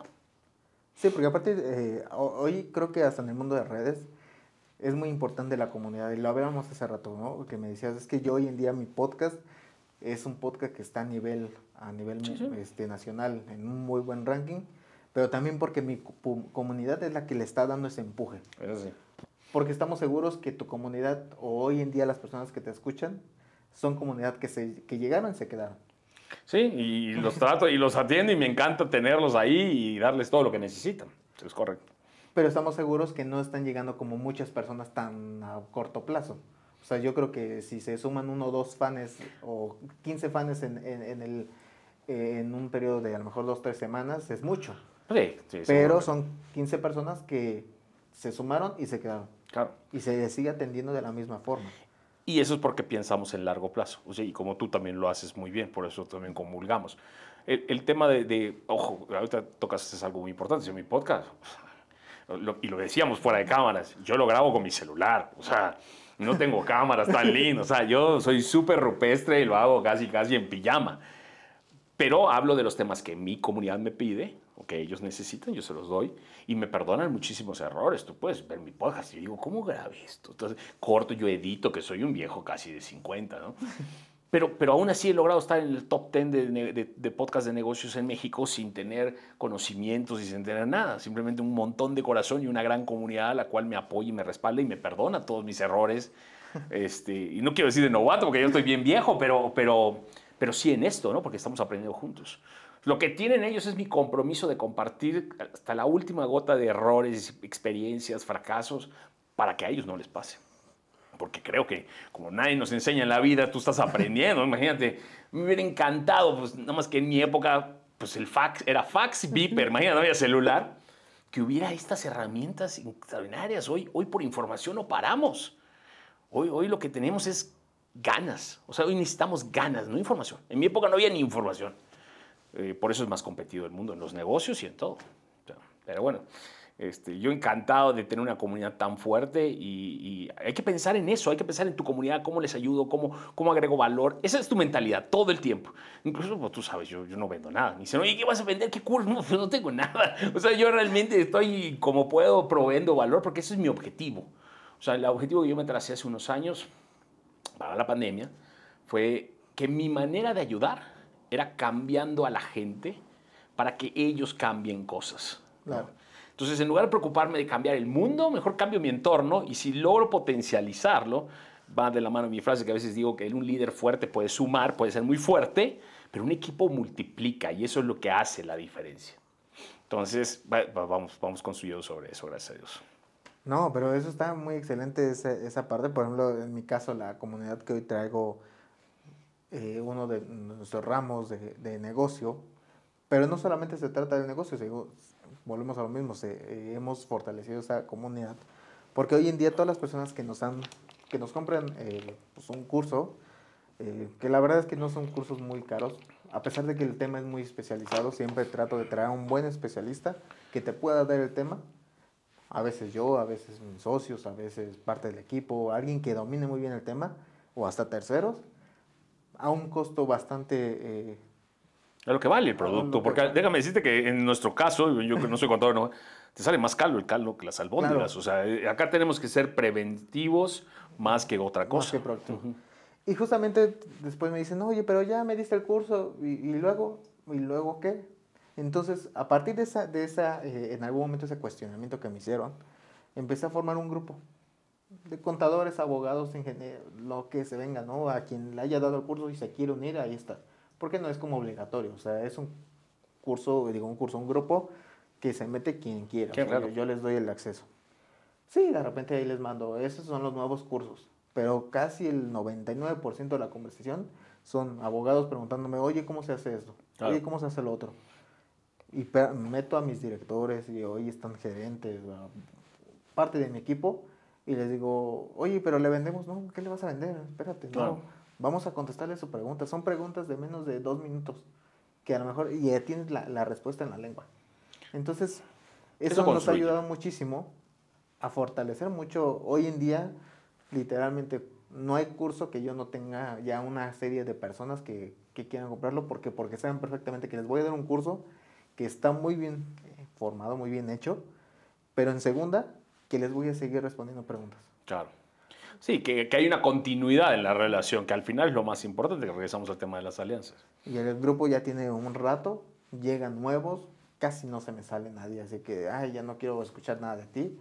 Sí, porque aparte, eh, ho- hoy creo que hasta en el mundo de redes es muy importante la comunidad. Y lo hablábamos hace rato, ¿no? Que me decías, es que yo hoy en día mi podcast es un podcast que está a nivel, a nivel Sí, sí. Este, nacional, en un muy buen ranking, pero también porque mi comunidad es la que le está dando ese empuje. Eso sí. Porque estamos seguros que tu comunidad, o hoy en día las personas que te escuchan, son comunidad que, se, que llegaron y se quedaron. Sí, y los trato y los atiendo y me encanta tenerlos ahí y darles todo lo que necesitan. Es correcto. Pero estamos seguros que no están llegando como muchas personas tan a corto plazo. O sea, yo creo que si se suman uno o dos fans o 15 fans en, en, en el, en un periodo de a lo mejor dos o tres semanas, es mucho. Sí, sí. Pero son 15 personas que se sumaron y se quedaron. Claro. Y se sigue atendiendo de la misma forma. Y eso es porque pensamos en largo plazo. O sea, y como tú también lo haces muy bien, por eso también comulgamos. El, el tema de, de- ojo, ahorita tocas es algo muy importante, en mi podcast, lo- y lo decíamos fuera de cámaras, yo lo grabo con mi celular, o sea, no tengo cámaras tan lindas, o sea, yo soy súper rupestre y lo hago casi, casi en pijama. Pero hablo de los temas que mi comunidad me pide, que ellos necesitan, yo se los doy, y me perdonan muchísimos errores. Tú puedes ver mi podcast y digo, ¿cómo grabé esto? Entonces, corto, yo edito, que soy un viejo casi de 50, ¿no? [laughs] Pero, pero aún así he logrado estar en el top 10 de, de, de podcast de negocios en México sin tener conocimientos y sin tener nada. Simplemente un montón de corazón y una gran comunidad a la cual me apoya y me respalda y me perdona todos mis errores. [laughs] Este, y no quiero decir de novato porque yo estoy bien viejo, pero, pero, pero sí en esto, ¿no? porque estamos aprendiendo juntos. Lo que tienen ellos es mi compromiso de compartir hasta la última gota de errores, experiencias, fracasos, para que a ellos no les pase porque creo que como nadie nos enseña en la vida, tú estás aprendiendo. [laughs] Imagínate, me hubiera encantado, pues nada más que en mi época, pues el fax era fax beeper, imagínate, no había celular, que hubiera estas herramientas extraordinarias. Hoy, hoy por información no paramos. Hoy, hoy lo que tenemos es ganas. O sea, hoy necesitamos ganas, no información. En mi época no había ni información. Eh, por eso es más competido el mundo, en los negocios y en todo. Pero bueno, este, yo encantado de tener una comunidad tan fuerte y, y hay que pensar en eso, hay que pensar en tu comunidad, cómo les ayudo, cómo, cómo agrego valor. Esa es tu mentalidad todo el tiempo. Incluso, pues, tú sabes, yo, yo no vendo nada. Me dicen, oye, ¿qué vas a vender? ¿Qué curso? No, pues no tengo nada. [laughs] O sea, yo realmente estoy como puedo proveyendo valor porque ese es mi objetivo. O sea, el objetivo que yo me tracé hace unos años para la pandemia fue que mi manera de ayudar era cambiando a la gente para que ellos cambien cosas. ¿no? Claro. Entonces, en lugar de preocuparme de cambiar el mundo, mejor cambio mi entorno y si logro potencializarlo, va de la mano mi frase que a veces digo que un líder fuerte puede sumar, puede ser muy fuerte, pero un equipo multiplica y eso es lo que hace la diferencia. Entonces, va- va- vamos, vamos construyendo sobre eso, gracias a Dios. No, pero eso está muy excelente, esa, esa parte. Por ejemplo, en mi caso, la comunidad que hoy traigo, eh, uno de nuestros ramos de, de negocio, pero no solamente se trata del negocio, digo, volvemos a lo mismo, se- eh, hemos fortalecido esa comunidad, porque hoy en día todas las personas que nos han, que nos compran eh, pues, un curso, eh, que la verdad es que no son cursos muy caros, a pesar de que el tema es muy especializado, siempre trato de traer a un buen especialista que te pueda dar el tema, a veces yo, a veces mis socios, a veces parte del equipo, alguien que domine muy bien el tema, o hasta terceros, a un costo bastante... eh, Es lo que vale el producto. Porque vale. déjame decirte que en nuestro caso, yo que no soy contador, no, te sale más caro el caldo que las albóndigas. Claro. O sea, eh, acá tenemos que ser preventivos más que otra más cosa. que proactivo. Y justamente después me dicen, oye, pero ya me diste el curso, ¿y, y luego? ¿Y luego qué? Entonces, a partir de esa, de esa eh, en algún momento ese cuestionamiento que me hicieron, empecé a formar un grupo de contadores, abogados, ingenieros, lo que se venga, ¿no? A quien le haya dado el curso y se quiere unir, ahí está. Porque no es como obligatorio, o sea, es un curso, digo, un curso, un grupo que se mete quien quiera. Claro. yo, les doy el acceso. Sí, de repente ahí les mando, esos son los nuevos cursos, pero casi el 99% de la conversación son abogados preguntándome, oye, ¿cómo se hace esto? Claro. Oye, ¿cómo se hace lo otro? Y meto a mis directores y hoy están gerentes, parte de mi equipo, y les digo, oye, pero le vendemos, no, ¿qué le vas a vender? Espérate, Claro. no, vamos a contestarle su pregunta. Son preguntas de menos de dos minutos, que a lo mejor, y ya tienes la, la respuesta en la lengua. Entonces, eso, Eso nos ha ayudado muchísimo a fortalecer mucho. Hoy en día literalmente no hay curso que yo no tenga ya una serie de personas que, que quieran comprarlo porque, porque saben perfectamente que les voy a dar un curso que está muy bien eh, formado, muy bien hecho, pero en segunda, que les voy a seguir respondiendo preguntas. Claro. Sí, que, que hay una continuidad en la relación, que al final es lo más importante, que regresamos al tema de las alianzas. Y el grupo ya tiene un rato, llegan nuevos, casi no se me sale nadie, así que, ay, ya no quiero escuchar nada de ti.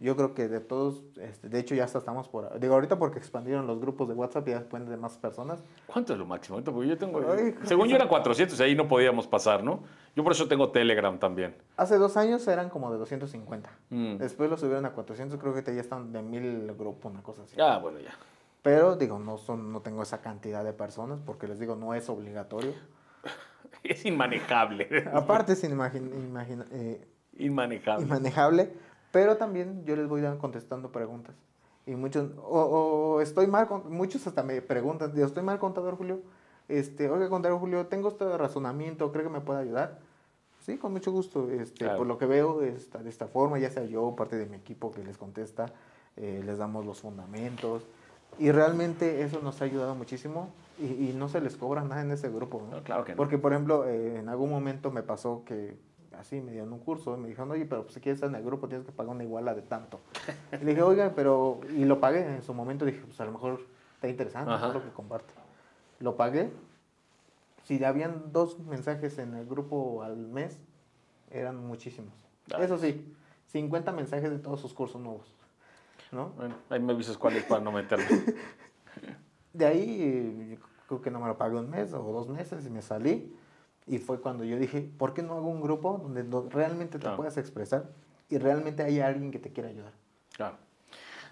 Yo creo que de todos, este, de hecho ya hasta estamos por... Digo, ahorita porque expandieron los grupos de WhatsApp y ya pueden de más personas. ¿Cuánto es lo máximo? Porque yo tengo... Ay, según yo sí. era 400 y ahí no podíamos pasar, ¿no? Yo por eso tengo Telegram también. Hace dos años eran como de 250. Mm. Después lo subieron a 400, creo que ya están de mil grupos, una cosa así. Ah, bueno, ya. Pero digo, no, son, no tengo esa cantidad de personas porque les digo, no es obligatorio. [laughs] Es inmanejable. Aparte es inimagin- imagina- eh, Inmanejable. inmanejable, pero también yo les voy contestando preguntas. Y muchos, o, o estoy mal, con- muchos hasta me preguntan, digo, estoy mal contador Julio, este, oiga contador Julio, tengo este razonamiento, ¿cree que me puede ayudar? Sí, con mucho gusto, este, Claro. por lo que veo está de esta forma, ya sea yo o parte de mi equipo que les contesta, eh, les damos los fundamentos, y realmente eso nos ha ayudado muchísimo, y, y no se les cobra nada en ese grupo, ¿no? No, claro que no. Porque, por ejemplo, eh, en algún momento me pasó que así me dieron un curso y me dijeron, oye, pero pues, si quieres estar en el grupo tienes que pagar una iguala de tanto. Y le dije, oiga, pero. Y lo pagué en su momento. Dije, pues a lo mejor está interesante todo lo que comparte. Lo pagué. Si habían dos mensajes en el grupo al mes, eran muchísimos. Eso sí, 50 mensajes de todos sus cursos nuevos. ¿No? Bueno, ahí me avisas cuál es para no meterme. [laughs] De ahí eh, creo que no me lo pagué un mes o dos meses y me salí. Y fue cuando yo dije, ¿por qué no hago un grupo donde realmente te Claro. puedas expresar y realmente haya alguien que te quiera ayudar? Claro.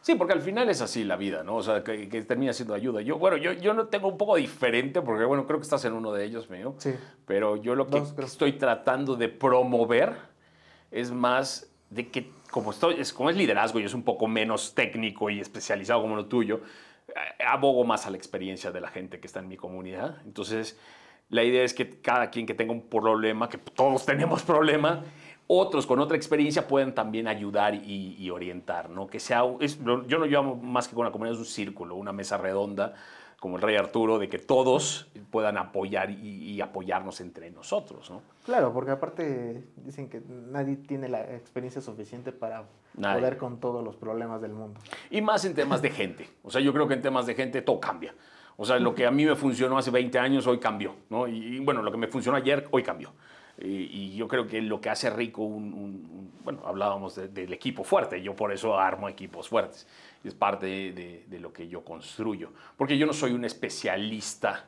Sí, porque al final es así la vida, ¿no? O sea, que, que termina siendo ayuda. Yo, bueno, yo, yo no tengo un poco diferente, porque bueno, creo que estás en uno de ellos, mío. Sí. Pero yo lo que Dos, estoy tratando de promover es más de que, como, estoy, es, como es liderazgo y es un poco menos técnico y especializado como lo tuyo, eh, abogo más a la experiencia de la gente que está en mi comunidad. Entonces, la idea es que cada quien que tenga un problema, que todos tenemos problema, otros con otra experiencia pueden también ayudar y, y orientar, ¿no? Que sea, es- yo lo llamo más que con la comunidad, es un círculo, una mesa redonda, como el rey Arturo, de que todos puedan apoyar y, y apoyarnos entre nosotros, ¿no? Claro, porque aparte dicen que nadie tiene la experiencia suficiente para Nadie. poder con todos los problemas del mundo. Y más en temas de gente. O sea, yo creo que en temas de gente todo cambia. O sea, lo que a mí me funcionó hace 20 años, hoy cambió, ¿no? Y, y, bueno, lo que me funcionó ayer, hoy cambió. Y, y yo creo que lo que hace rico un... un- un- bueno, hablábamos de- del equipo fuerte, yo por eso armo equipos fuertes. Es parte de, de lo que yo construyo. Porque yo no soy un especialista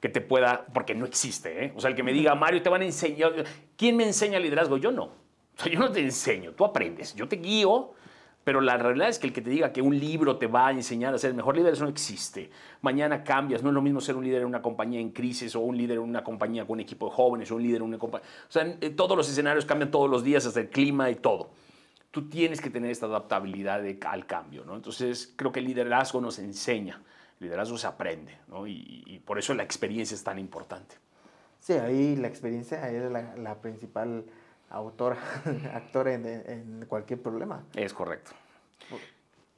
que te pueda, porque no existe, ¿eh? O sea, el que me diga, Mario, te van a enseñar, ¿quién me enseña liderazgo? Yo no. O sea, yo no te enseño, tú aprendes, yo te guío, pero la realidad es que el que te diga que un libro te va a enseñar a ser el mejor líder, eso no existe. Mañana cambias, no es lo mismo ser un líder en una compañía en crisis o un líder en una compañía con un equipo de jóvenes o un líder en una compañía. O sea, en- todos los escenarios cambian todos los días, hasta el clima y todo. Tú tienes que tener esta adaptabilidad de- al cambio, ¿no? Entonces, creo que el liderazgo nos enseña, el liderazgo se aprende, ¿no? Y, y por eso la experiencia es tan importante. Sí, ahí la experiencia es la, la principal autora, [laughs] actora en, en cualquier problema. Es correcto.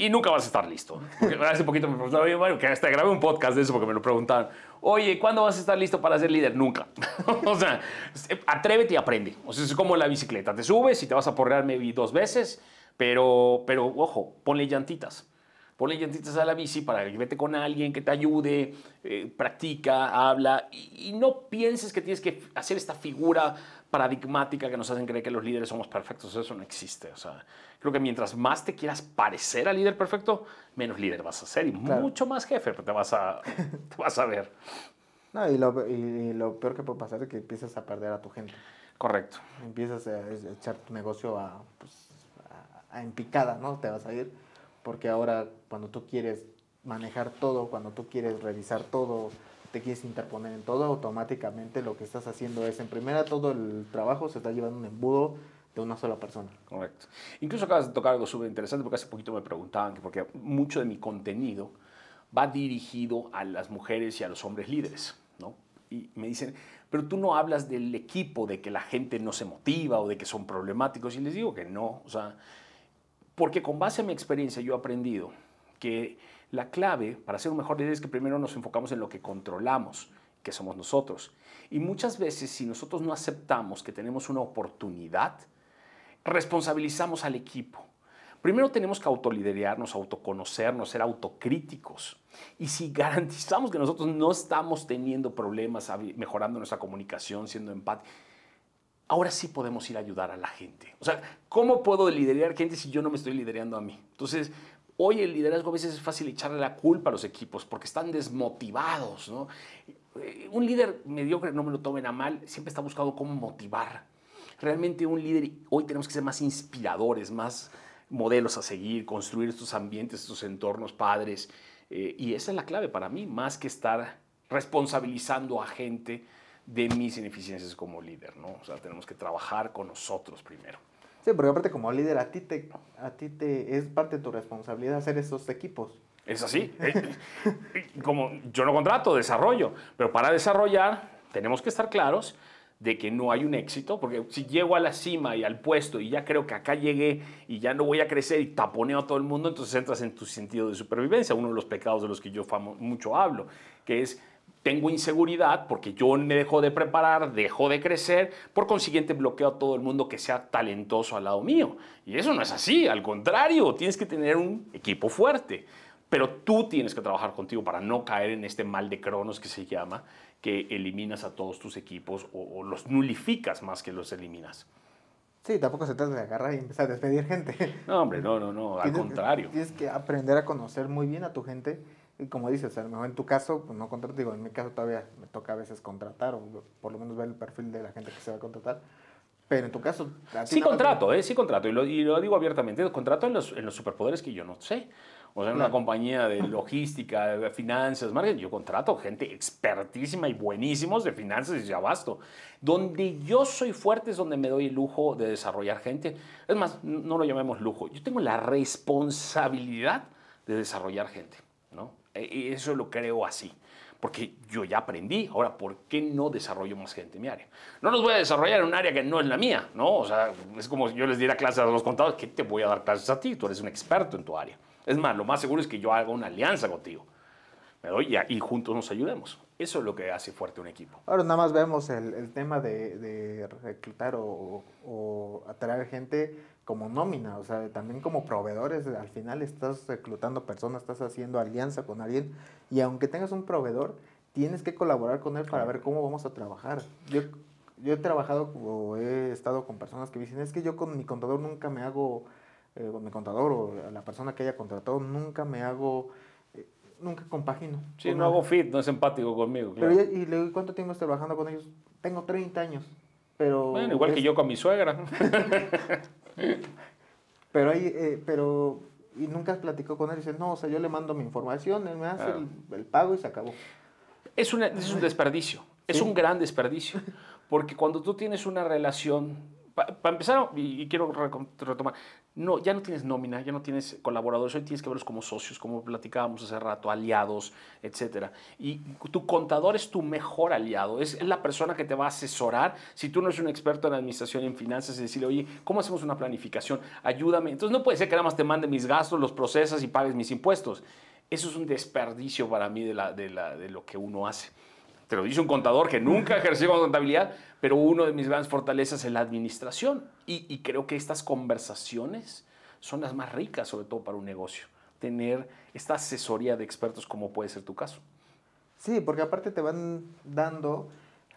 Y nunca vas a estar listo. Porque hace poquito me preguntaron, Mario, que hasta grabé un podcast de eso porque me lo preguntaban. Oye, ¿cuándo vas a estar listo para ser líder? Nunca. [laughs] o sea, atrévete y aprende. O sea, es como la bicicleta. Te subes y te vas a porrear maybe dos veces, pero, pero ojo, ponle llantitas. Ponle llantitas a la bici para que vete con alguien que te ayude, eh, practica, habla y, y no pienses que tienes que hacer esta figura paradigmática que nos hacen creer que los líderes somos perfectos. Eso no existe. O sea, creo que mientras más te quieras parecer al líder perfecto, menos líder vas a ser y Claro. mucho más jefe te vas a, [laughs] te vas a ver. No, y lo, y, lo peor que puede pasar es que empiezas a perder a tu gente. Correcto. Empiezas a a echar tu negocio a, pues, a, a en picada, ¿no? Te vas a ir. Porque ahora cuando tú quieres manejar todo, cuando tú quieres revisar todo, te quieres interponer en todo, automáticamente lo que estás haciendo es, en primera, todo el trabajo se está llevando un embudo de una sola persona. Correcto. Incluso acabas de tocar algo súper interesante porque hace poquito me preguntaban que porque mucho de mi contenido va dirigido a las mujeres y a los hombres líderes, ¿no? Y me dicen, pero tú no hablas del equipo, de que la gente no se motiva o de que son problemáticos. Y les digo que no, o sea, porque con base en mi experiencia yo he aprendido que La clave para ser un mejor líder es que primero nos enfocamos en lo que controlamos, que somos nosotros. Y muchas veces si nosotros no aceptamos que tenemos una oportunidad, responsabilizamos al equipo. Primero tenemos que autoliderarnos, autoconocernos, ser autocríticos. Y si garantizamos que nosotros no estamos teniendo problemas, mejorando nuestra comunicación, siendo empáticos, ahora sí podemos ir a ayudar a la gente. O sea, ¿cómo puedo liderar gente si yo no me estoy liderando a mí? Entonces, hoy el liderazgo a veces es fácil echarle la culpa a los equipos porque están desmotivados, ¿no? Eh, un líder mediocre, no me lo tomen a mal, siempre está buscando cómo motivar. Realmente un líder, hoy tenemos que ser más inspiradores, más modelos a seguir, construir estos ambientes, estos entornos padres. Eh, y esa es la clave para mí, más que estar responsabilizando a gente de mis ineficiencias como líder, ¿no? O sea, tenemos que trabajar con nosotros primero. Sí, porque aparte como líder a ti te, a ti te es parte de tu responsabilidad hacer esos equipos. Es así. Eh, como yo no contrato, desarrollo, pero para desarrollar tenemos que estar claros de que no hay un éxito, porque si llego a la cima y al puesto y ya creo que acá llegué y ya no voy a crecer y taponeo a todo el mundo, entonces entras en tu sentido de supervivencia, uno de los pecados de los que yo mucho hablo, que es tengo inseguridad porque yo me dejo de preparar, dejo de crecer, por consiguiente bloqueo a todo el mundo que sea talentoso al lado mío. Y eso no es así, al contrario, tienes que tener un equipo fuerte. Pero tú tienes que trabajar contigo para no caer en este mal de Cronos que se llama, que eliminas a todos tus equipos o, los nulificas más que los eliminas. Sí, tampoco se trata de agarrar y empezar a despedir gente. No, hombre, no, no, no, al contrario. Tienes que aprender a conocer muy bien a tu gente y como dices, a lo mejor en tu caso, pues no contrato, digo, en mi caso todavía me toca a veces contratar, o por lo menos ver el perfil de la gente que se va a contratar. Pero en tu caso... Sí contrato, eh, sí contrato, y lo, y lo, digo abiertamente, contrato en los, en los superpoderes que yo no sé. O sea, en una compañía de logística, de finanzas, marketing, yo contrato gente expertísima y buenísimos de finanzas y ya basto. Donde yo soy fuerte es donde me doy el lujo de desarrollar gente. Es más, no lo llamemos lujo, yo tengo la responsabilidad de desarrollar gente, eso lo creo así. Porque yo ya aprendí, ahora, ¿por qué no desarrollo más gente en mi área? No los voy a desarrollar en un área que no es la mía, ¿no? O sea, es como si yo les diera clases a los contadores, ¿qué te voy a dar clases a ti? Tú eres un experto en tu área. Es más, lo más seguro es que yo haga una alianza contigo. Me doy y, juntos nos ayudemos. Eso es lo que hace fuerte un equipo. Ahora nada más vemos el, el tema de, de reclutar o, o, atraer gente como nómina, o sea, también como proveedores. Al final estás reclutando personas, estás haciendo alianza con alguien y aunque tengas un proveedor, tienes que colaborar con él para ver cómo vamos a trabajar. Yo, yo he trabajado o he estado con personas que dicen, es que yo con mi contador nunca me hago eh, con mi contador o la persona que haya contratado, nunca me hago, nunca compagino. Sí, no hago fit, no es empático conmigo. Pero y le digo, ¿cuánto tiempo estoy trabajando con ellos? Tengo 30 años. Pero bueno, igual que yo con mi suegra. [laughs] pero ahí, eh, pero, y nunca platicó con él y dice, no, o sea, yo le mando mi información, él me hace el, pago y se acabó. Es, una, es un desperdicio, es un gran desperdicio, porque cuando tú tienes una relación para empezar, y, quiero retomar, no, ya no tienes nómina, ya no tienes colaboradores, hoy tienes que verlos como socios, como platicábamos hace rato, aliados, etc. Y tu contador es tu mejor aliado, es, la persona que te va a asesorar. Si tú no eres un experto en administración en finanzas, y decirle, oye, ¿cómo hacemos una planificación? Ayúdame. Entonces no puede ser que nada más te mande mis gastos, los procesas y pagues mis impuestos. Eso es un desperdicio para mí de, la, de, la, de lo que uno hace. Te lo dice un contador que nunca ejerció contabilidad, pero uno de mis grandes fortalezas es la administración. Y, creo que estas conversaciones son las más ricas, sobre todo para un negocio. Tener esta asesoría de expertos como puede ser tu caso. Sí, porque aparte te van dando,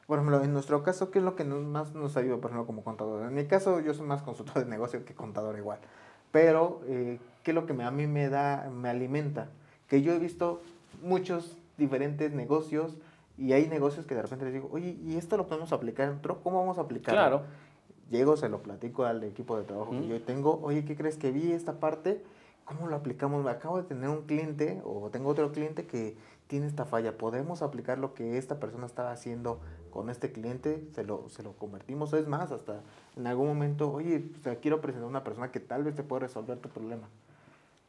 por ejemplo, en nuestro caso, ¿qué es lo que más nos ayuda, por ejemplo, como contador? En mi caso, yo soy más consultor de negocio que contador igual. Pero, eh, ¿qué es lo que a mí me da, me alimenta? Que yo he visto muchos diferentes negocios, y hay negocios que de repente les digo, oye, ¿y esto lo podemos aplicar en otro? ¿Cómo vamos a aplicarlo? Claro. Llego, se lo platico al equipo de trabajo que yo tengo, oye, ¿qué crees que vi esta parte? ¿Cómo lo aplicamos? Acabo de tener un cliente o tengo otro cliente que tiene esta falla. ¿Podemos aplicar lo que esta persona estaba haciendo con este cliente? Se lo, se lo convertimos. Es más, hasta en algún momento, oye, quiero presentar a una persona que tal vez te pueda resolver tu problema.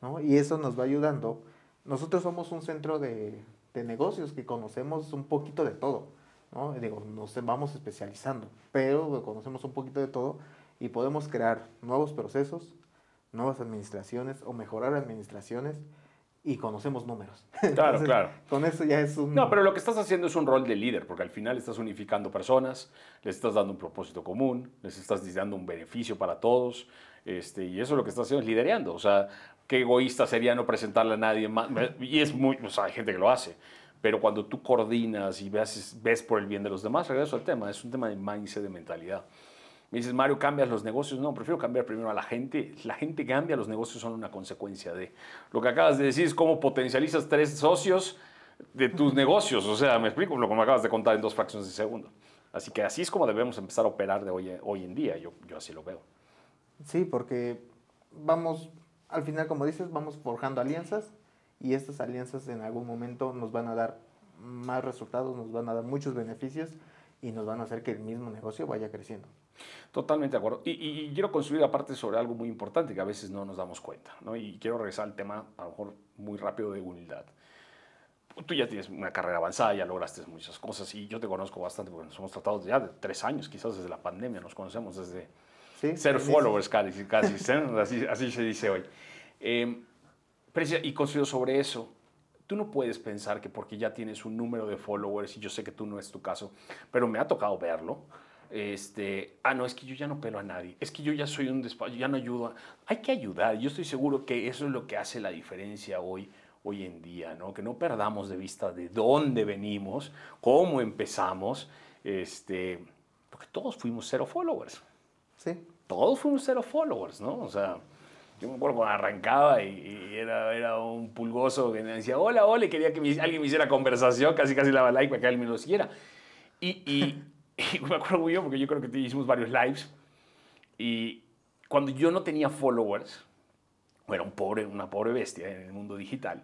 ¿no? Y eso nos va ayudando. Nosotros somos un centro de, de negocios que conocemos un poquito de todo, ¿no? Digo, nos vamos especializando, pero conocemos un poquito de todo y podemos crear nuevos procesos, nuevas administraciones o mejorar administraciones y conocemos números. [laughs] Claro, claro. Con eso ya es un... No, pero lo que estás haciendo es un rol de líder, porque al final estás unificando personas, les estás dando un propósito común, les estás dando un beneficio para todos, este, y eso lo que estás haciendo es lidereando. O sea, qué egoísta sería no presentarle a nadie más. Y es muy, o sea, hay gente que lo hace. Pero cuando tú coordinas y ves, ves por el bien de los demás, regreso al tema, es un tema de mindset, de mentalidad. Dices, Mario, ¿cambias los negocios? No, prefiero cambiar primero a la gente. La gente cambia, los negocios son una consecuencia de. Lo que acabas de decir es cómo potencializas tres socios de tus negocios. O sea, me explico lo que me acabas de contar en dos fracciones de segundo. Así que así es como debemos empezar a operar de hoy, hoy en día. Yo, yo así lo veo. Sí, porque vamos, al final, como dices, vamos forjando alianzas y estas alianzas en algún momento nos van a dar más resultados, nos van a dar muchos beneficios y nos van a hacer que el mismo negocio vaya creciendo. Totalmente de acuerdo. Y, quiero construir aparte sobre algo muy importante que a veces no nos damos cuenta. ¿no? Y quiero regresar al tema, a lo mejor muy rápido, de humildad. Tú ya tienes una carrera avanzada, ya lograste muchas cosas y yo te conozco bastante porque nos hemos tratado ya de tres años, quizás desde la pandemia, nos conocemos desde ser followers casi, [laughs] casi así, así, se dice hoy. Eh, y construido sobre eso, tú no puedes pensar que porque ya tienes un número de followers, y yo sé que tú no es tu caso, pero me ha tocado verlo, este, ah, no, es que yo ya no pelo a nadie, es que yo ya soy un despacho, ya no ayudo. Hay que ayudar, yo estoy seguro que eso es lo que hace la diferencia hoy, hoy en día, ¿no? Que no perdamos de vista de dónde venimos, cómo empezamos, este, porque todos fuimos cero followers. Sí. Todos fuimos cero followers, ¿no? O sea, yo me acuerdo cuando arrancaba y, era, era, un pulgoso que me decía, hola, hola, y quería que alguien me hiciera conversación, casi casi daba like para que alguien me lo siguiera. Y, y, [laughs] me acuerdo muy bien porque yo creo que hicimos varios lives y cuando yo no tenía followers, era un pobre, una pobre bestia en el mundo digital,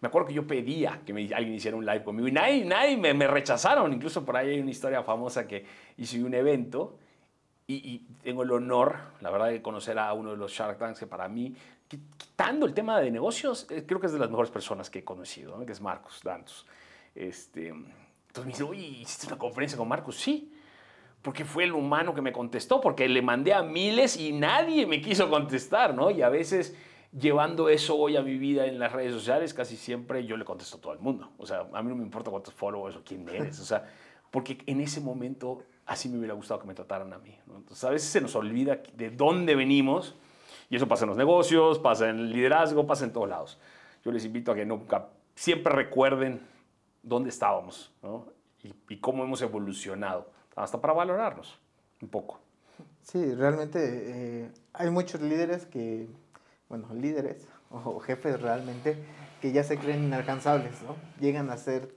me acuerdo que yo pedía que me, alguien hiciera un live conmigo y nadie, nadie me, me rechazaron. Incluso por ahí hay una historia famosa que hice un evento y, tengo el honor, la verdad, de conocer a uno de los Shark Tanks que para mí, quitando el tema de negocios, eh, creo que es de las mejores personas que he conocido, que es Marcos Dantos. Este, entonces me dice, oye, ¿hiciste una conferencia con Marcos? Sí, porque fue el humano que me contestó, porque le mandé a miles y nadie me quiso contestar, ¿no? Y a veces llevando eso hoy a mi vida en las redes sociales, casi siempre yo le contesto a todo el mundo. O sea, a mí no me importa cuántos followers o quién eres, o sea, porque en ese momento así me hubiera gustado que me trataran a mí. Entonces, a veces se nos olvida de dónde venimos y eso pasa en los negocios, pasa en el liderazgo, pasa en todos lados. Yo les invito a que nunca, siempre recuerden dónde estábamos y, cómo hemos evolucionado, hasta para valorarnos un poco. Sí, realmente eh, hay muchos líderes que, bueno, líderes o jefes realmente que ya se creen inalcanzables, ¿no? Llegan a ser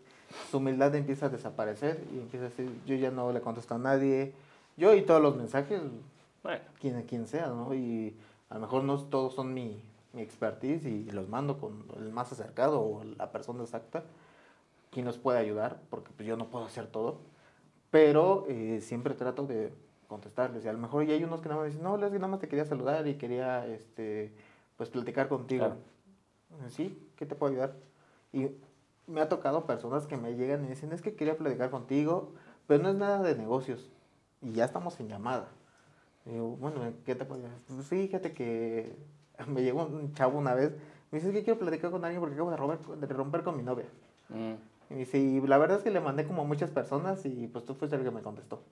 su humildad empieza a desaparecer y empieza a decir, yo ya no le contesto a nadie, yo y todos los mensajes, bueno. quien, quien sea, ¿no? Y a lo mejor no todos son mi, mi expertise y los mando con el más acercado o la persona exacta, quien nos puede ayudar, porque pues yo no puedo hacer todo, pero eh, siempre trato de contestarles. Y a lo mejor ya hay unos que nada más dicen, no, Leslie, nada más te quería saludar y quería, este, pues, platicar contigo. Sí, ¿qué te puedo ayudar? Y me ha tocado personas que me llegan y dicen, es que quería platicar contigo, pero no es nada de negocios. Y ya estamos en llamada. Y digo, bueno, ¿qué te puedo decir? Pues fíjate que [laughs] me llegó un chavo una vez, me dice, es que quiero platicar con alguien porque acabo de romper, de romper con mi novia. Mm. Y dice, y la verdad es que le mandé como a muchas personas y pues tú fuiste el que me contestó.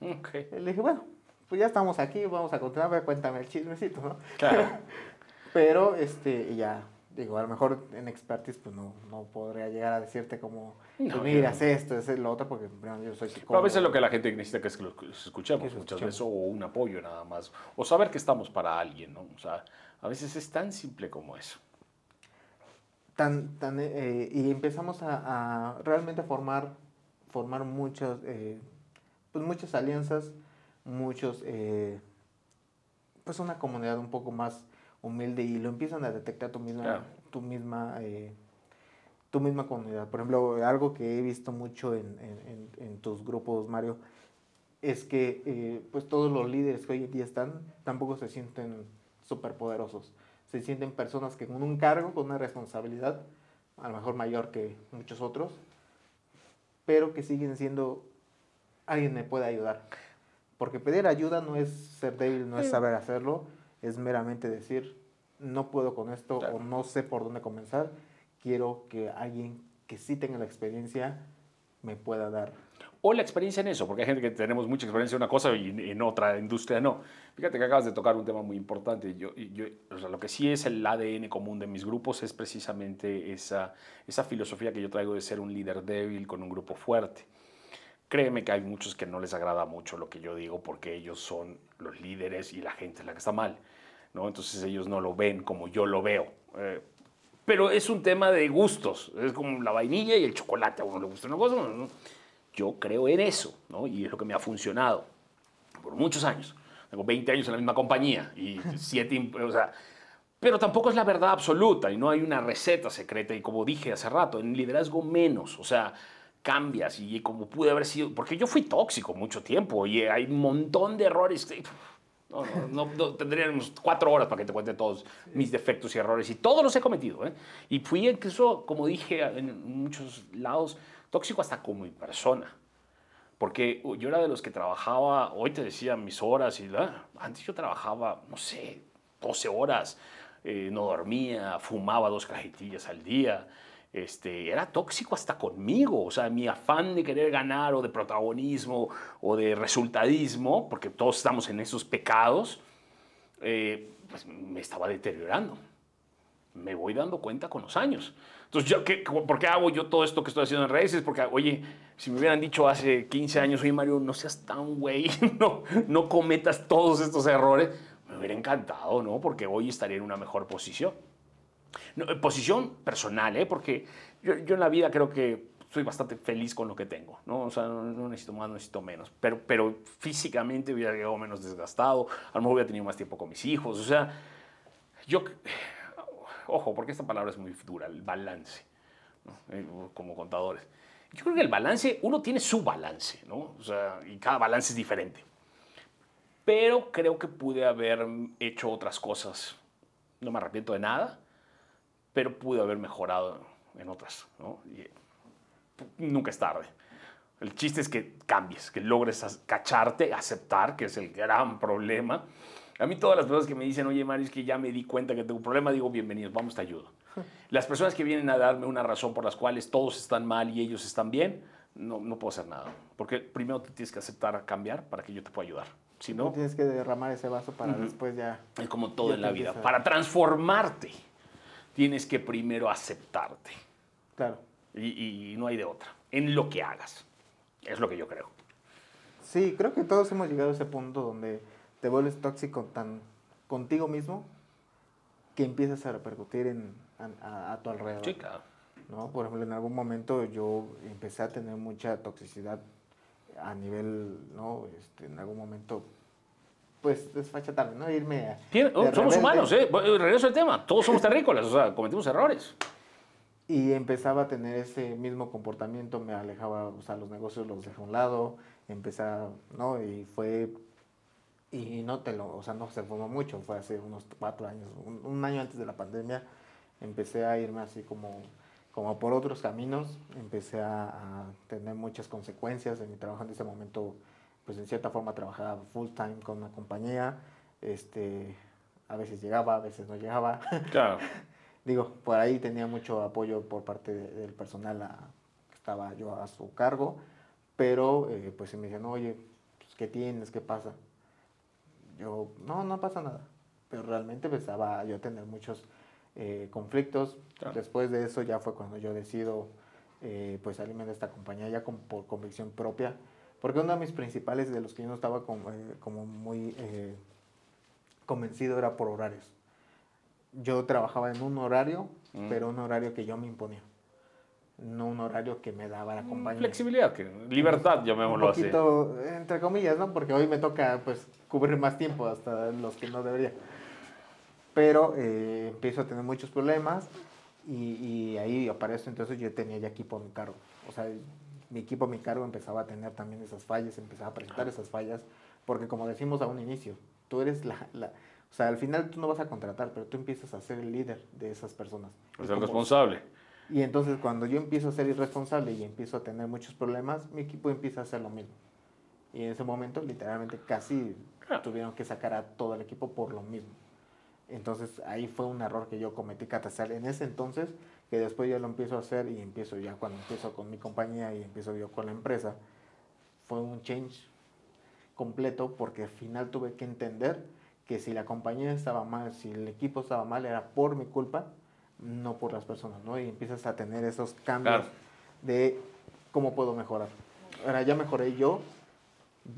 Okay. Le dije, bueno, pues ya estamos aquí, vamos a continuar, cuéntame el chismecito, ¿no? Claro. [laughs] pero, este, ya, digo, a lo mejor en expertise pues no, no podría llegar a decirte como, no, pues, mira, haz esto, es lo otro, porque yo soy psicólogo. a veces lo que la gente necesita que es que lo escuchemos, muchas veces, o un apoyo nada más, o saber que estamos para alguien, ¿no? O sea, a veces es tan simple como eso. Tan, tan, eh, y empezamos a, a, realmente formar, formar muchas, eh, pues muchas alianzas, muchos, eh, pues una comunidad un poco más humilde y lo empiezan a detectar tu misma, tu misma, eh, tu misma comunidad. Por ejemplo, algo que he visto mucho en, en, en tus grupos, Mario, es que eh, pues todos los líderes que hoy en día están tampoco se sienten superpoderosos. Se sienten personas que con un cargo, con una responsabilidad, a lo mejor mayor que muchos otros, pero que siguen siendo alguien me puede ayudar. Porque pedir ayuda no es ser débil, no es saber hacerlo, es meramente decir, no puedo con esto o no sé por dónde comenzar quiero que alguien que sí tenga la experiencia me pueda dar. O la experiencia en eso, porque hay gente que tenemos mucha experiencia en una cosa y en otra industria no. Fíjate que acabas de tocar un tema muy importante. Yo, yo, o sea, lo que sí es el ADN común de mis grupos es precisamente esa, esa filosofía que yo traigo de ser un líder débil con un grupo fuerte. Créeme que hay muchos que no les agrada mucho lo que yo digo porque ellos son los líderes y la gente es la que está mal. ¿no? Entonces ellos no lo ven como yo lo veo. Eh, pero es un tema de gustos. Es como la vainilla y el chocolate. A uno le gusta una cosa, ¿no? Yo creo en eso, ¿no? Y es lo que me ha funcionado por muchos años. Tengo 20 años en la misma compañía y 7, o sea, pero tampoco es la verdad absoluta y no hay una receta secreta y como dije hace rato, en liderazgo menos, o sea, cambias y como pude haber sido, porque yo fui tóxico mucho tiempo y hay un montón de errores. No, no, no, tendríamos cuatro horas para que te cuente todos mis defectos y errores y todos los he cometido. ¿eh? Y fui incluso, como dije en muchos lados, tóxico hasta como mi persona. Porque yo era de los que trabajaba, hoy te decía mis horas, y ah, antes yo trabajaba, no sé, 12 horas, eh, no dormía, fumaba dos cajetillas al día. Este, era tóxico hasta conmigo, o sea, mi afán de querer ganar o de protagonismo o de resultadismo, porque todos estamos en esos pecados, eh, pues me estaba deteriorando. Me voy dando cuenta con los años. Entonces, ¿yo, qué, ¿por qué hago yo todo esto que estoy haciendo en redes? Porque, oye, si me hubieran dicho hace 15 años, oye, Mario, no seas tan güey, [laughs] no, no cometas todos estos errores, me hubiera encantado, ¿no? Porque hoy estaría en una mejor posición. No, eh, posición personal, ¿eh? Porque yo, yo, en la vida creo que soy bastante feliz con lo que tengo, ¿no? O sea, no, no, necesito más, no necesito menos. Pero, pero físicamente hubiera llegado menos desgastado, a lo mejor hubiera tenido más tiempo con mis hijos, o sea, yo Ojo, porque esta palabra es muy dura, el balance, eh, como contadores. Yo creo que el balance, uno tiene su balance, ¿no? O sea, y cada balance es diferente. Pero creo que pude haber hecho otras cosas. No me arrepiento de nada, pero pude haber mejorado en otras, ¿no? Y eh, nunca es tarde. El chiste es que cambies, que logres cacharte, aceptar, que es el gran problema, a mí todas las personas que me dicen, oye, Mario, es que ya me di cuenta que tengo un problema, digo, bienvenidos, vamos, te ayudo. Las personas que vienen a darme una razón por las cuales todos están mal y ellos están bien, no, no puedo hacer nada. Porque primero te tienes que aceptar cambiar para que yo te pueda ayudar. Si no, tienes que derramar ese vaso para después ya... Es como todo en la vida. Para transformarte, tienes que primero aceptarte. Claro. Y, y no hay de otra. En lo que hagas. Es lo que yo creo. Sí, creo que todos hemos llegado a ese punto donde te vuelves tóxico tan contigo mismo que empiezas a repercutir en, a, tu alrededor. Sí, claro. ¿no? Por ejemplo, en algún momento yo empecé a tener mucha toxicidad a nivel, ¿no? Este, en algún momento, pues desfachatarme, ¿no? Irme a... Oh, somos humanos, ¿eh? Regreso al tema. Todos somos terrícolas, o sea, cometimos errores. Y empezaba a tener ese mismo comportamiento, me alejaba, o sea, los negocios los dejé a un lado, empecé ¿no? Y fue y no te lo, o sea, no se formó mucho, fue hace unos cuatro años, un, año antes de la pandemia, empecé a irme así como, como por otros caminos, empecé a, tener muchas consecuencias en mi trabajo en ese momento, pues en cierta forma trabajaba full time con una compañía, este, a veces llegaba, a veces no llegaba. [laughs] Claro. Digo, por ahí tenía mucho apoyo por parte del personal que estaba yo a su cargo, pero eh, pues se me decían, oye, pues, ¿qué tienes? ¿Qué pasa? Yo, no, no pasa nada. Pero realmente empezaba yo a tener muchos eh, conflictos. Después de eso ya fue cuando yo decido eh, pues salirme de esta compañía ya por convicción propia. Porque uno de mis principales de los que yo no estaba como, eh, como muy convencido era por horarios. Yo trabajaba en un horario, mm. pero un horario que yo me imponía no un horario que me daba la mm, compañía. Flexibilidad, que, libertad, llamémoslo un poquito, Entre comillas, ¿no? Porque hoy me toca pues cubrir más tiempo hasta los que no debería. Pero eh, empiezo a tener muchos problemas y, y, ahí aparece entonces yo tenía ya equipo a mi cargo. O sea, mi equipo a mi cargo empezaba a tener también esas fallas, empezaba a presentar esas fallas, porque como decimos a un inicio, tú eres la, la o sea, al final tú no vas a contratar, pero tú empiezas a ser el líder de esas personas. Es el responsable. Y entonces cuando yo empiezo a ser irresponsable y empiezo a tener muchos problemas, mi equipo empieza a hacer lo mismo. Y en ese momento literalmente casi tuvieron que sacar a todo el equipo por lo mismo. Entonces ahí fue un error que yo cometí catastral en ese entonces que después yo lo empiezo a hacer y empiezo ya cuando empiezo con mi compañía y empiezo yo con la empresa, fue un change completo porque al final tuve que entender que si la compañía estaba mal, si el equipo estaba mal, era por mi culpa, no por las personas, ¿no? Y empiezas a tener esos cambios de cómo puedo mejorar. Ahora ya mejoré yo,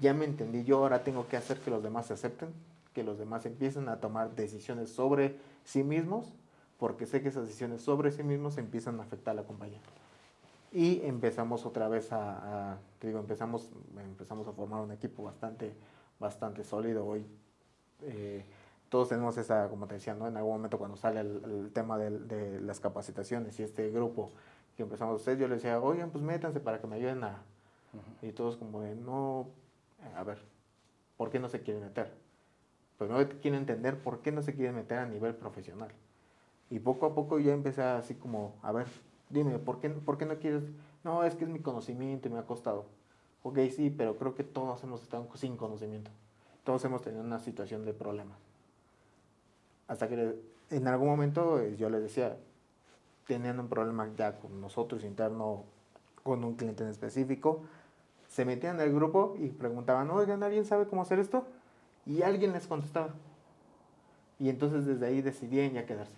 ya me entendí yo, ahora tengo que hacer que los demás se acepten, que los demás empiecen a tomar decisiones sobre sí mismos, porque sé que esas decisiones sobre sí mismos empiezan a afectar a la compañía. Y empezamos otra vez a, te digo, empezamos, empezamos a formar un equipo bastante, bastante sólido. Hoy eh, todos tenemos esa, como te decía, ¿no? en algún momento cuando sale el, tema de, de, las capacitaciones y este grupo que empezamos a hacer, yo les decía, oigan, pues métanse para que me ayuden a... Y todos como de, no, a ver, ¿por qué no se quieren meter? Pues no quiero entender por qué no se quieren meter a nivel profesional. Y poco a poco ya empecé así como, a ver, dime, ¿por qué, ¿por qué no quieres? No, es que es mi conocimiento y me ha costado. Ok, sí, pero creo que todos hemos estado sin conocimiento. Todos hemos tenido una situación de problema. Hasta que en algún momento eh, yo les decía, tenían un problema ya con nosotros interno, con un cliente en específico, se metían el grupo y preguntaban, oigan, ¿alguien sabe cómo hacer esto? Y alguien les contestaba. Y entonces desde ahí decidían ya quedarse.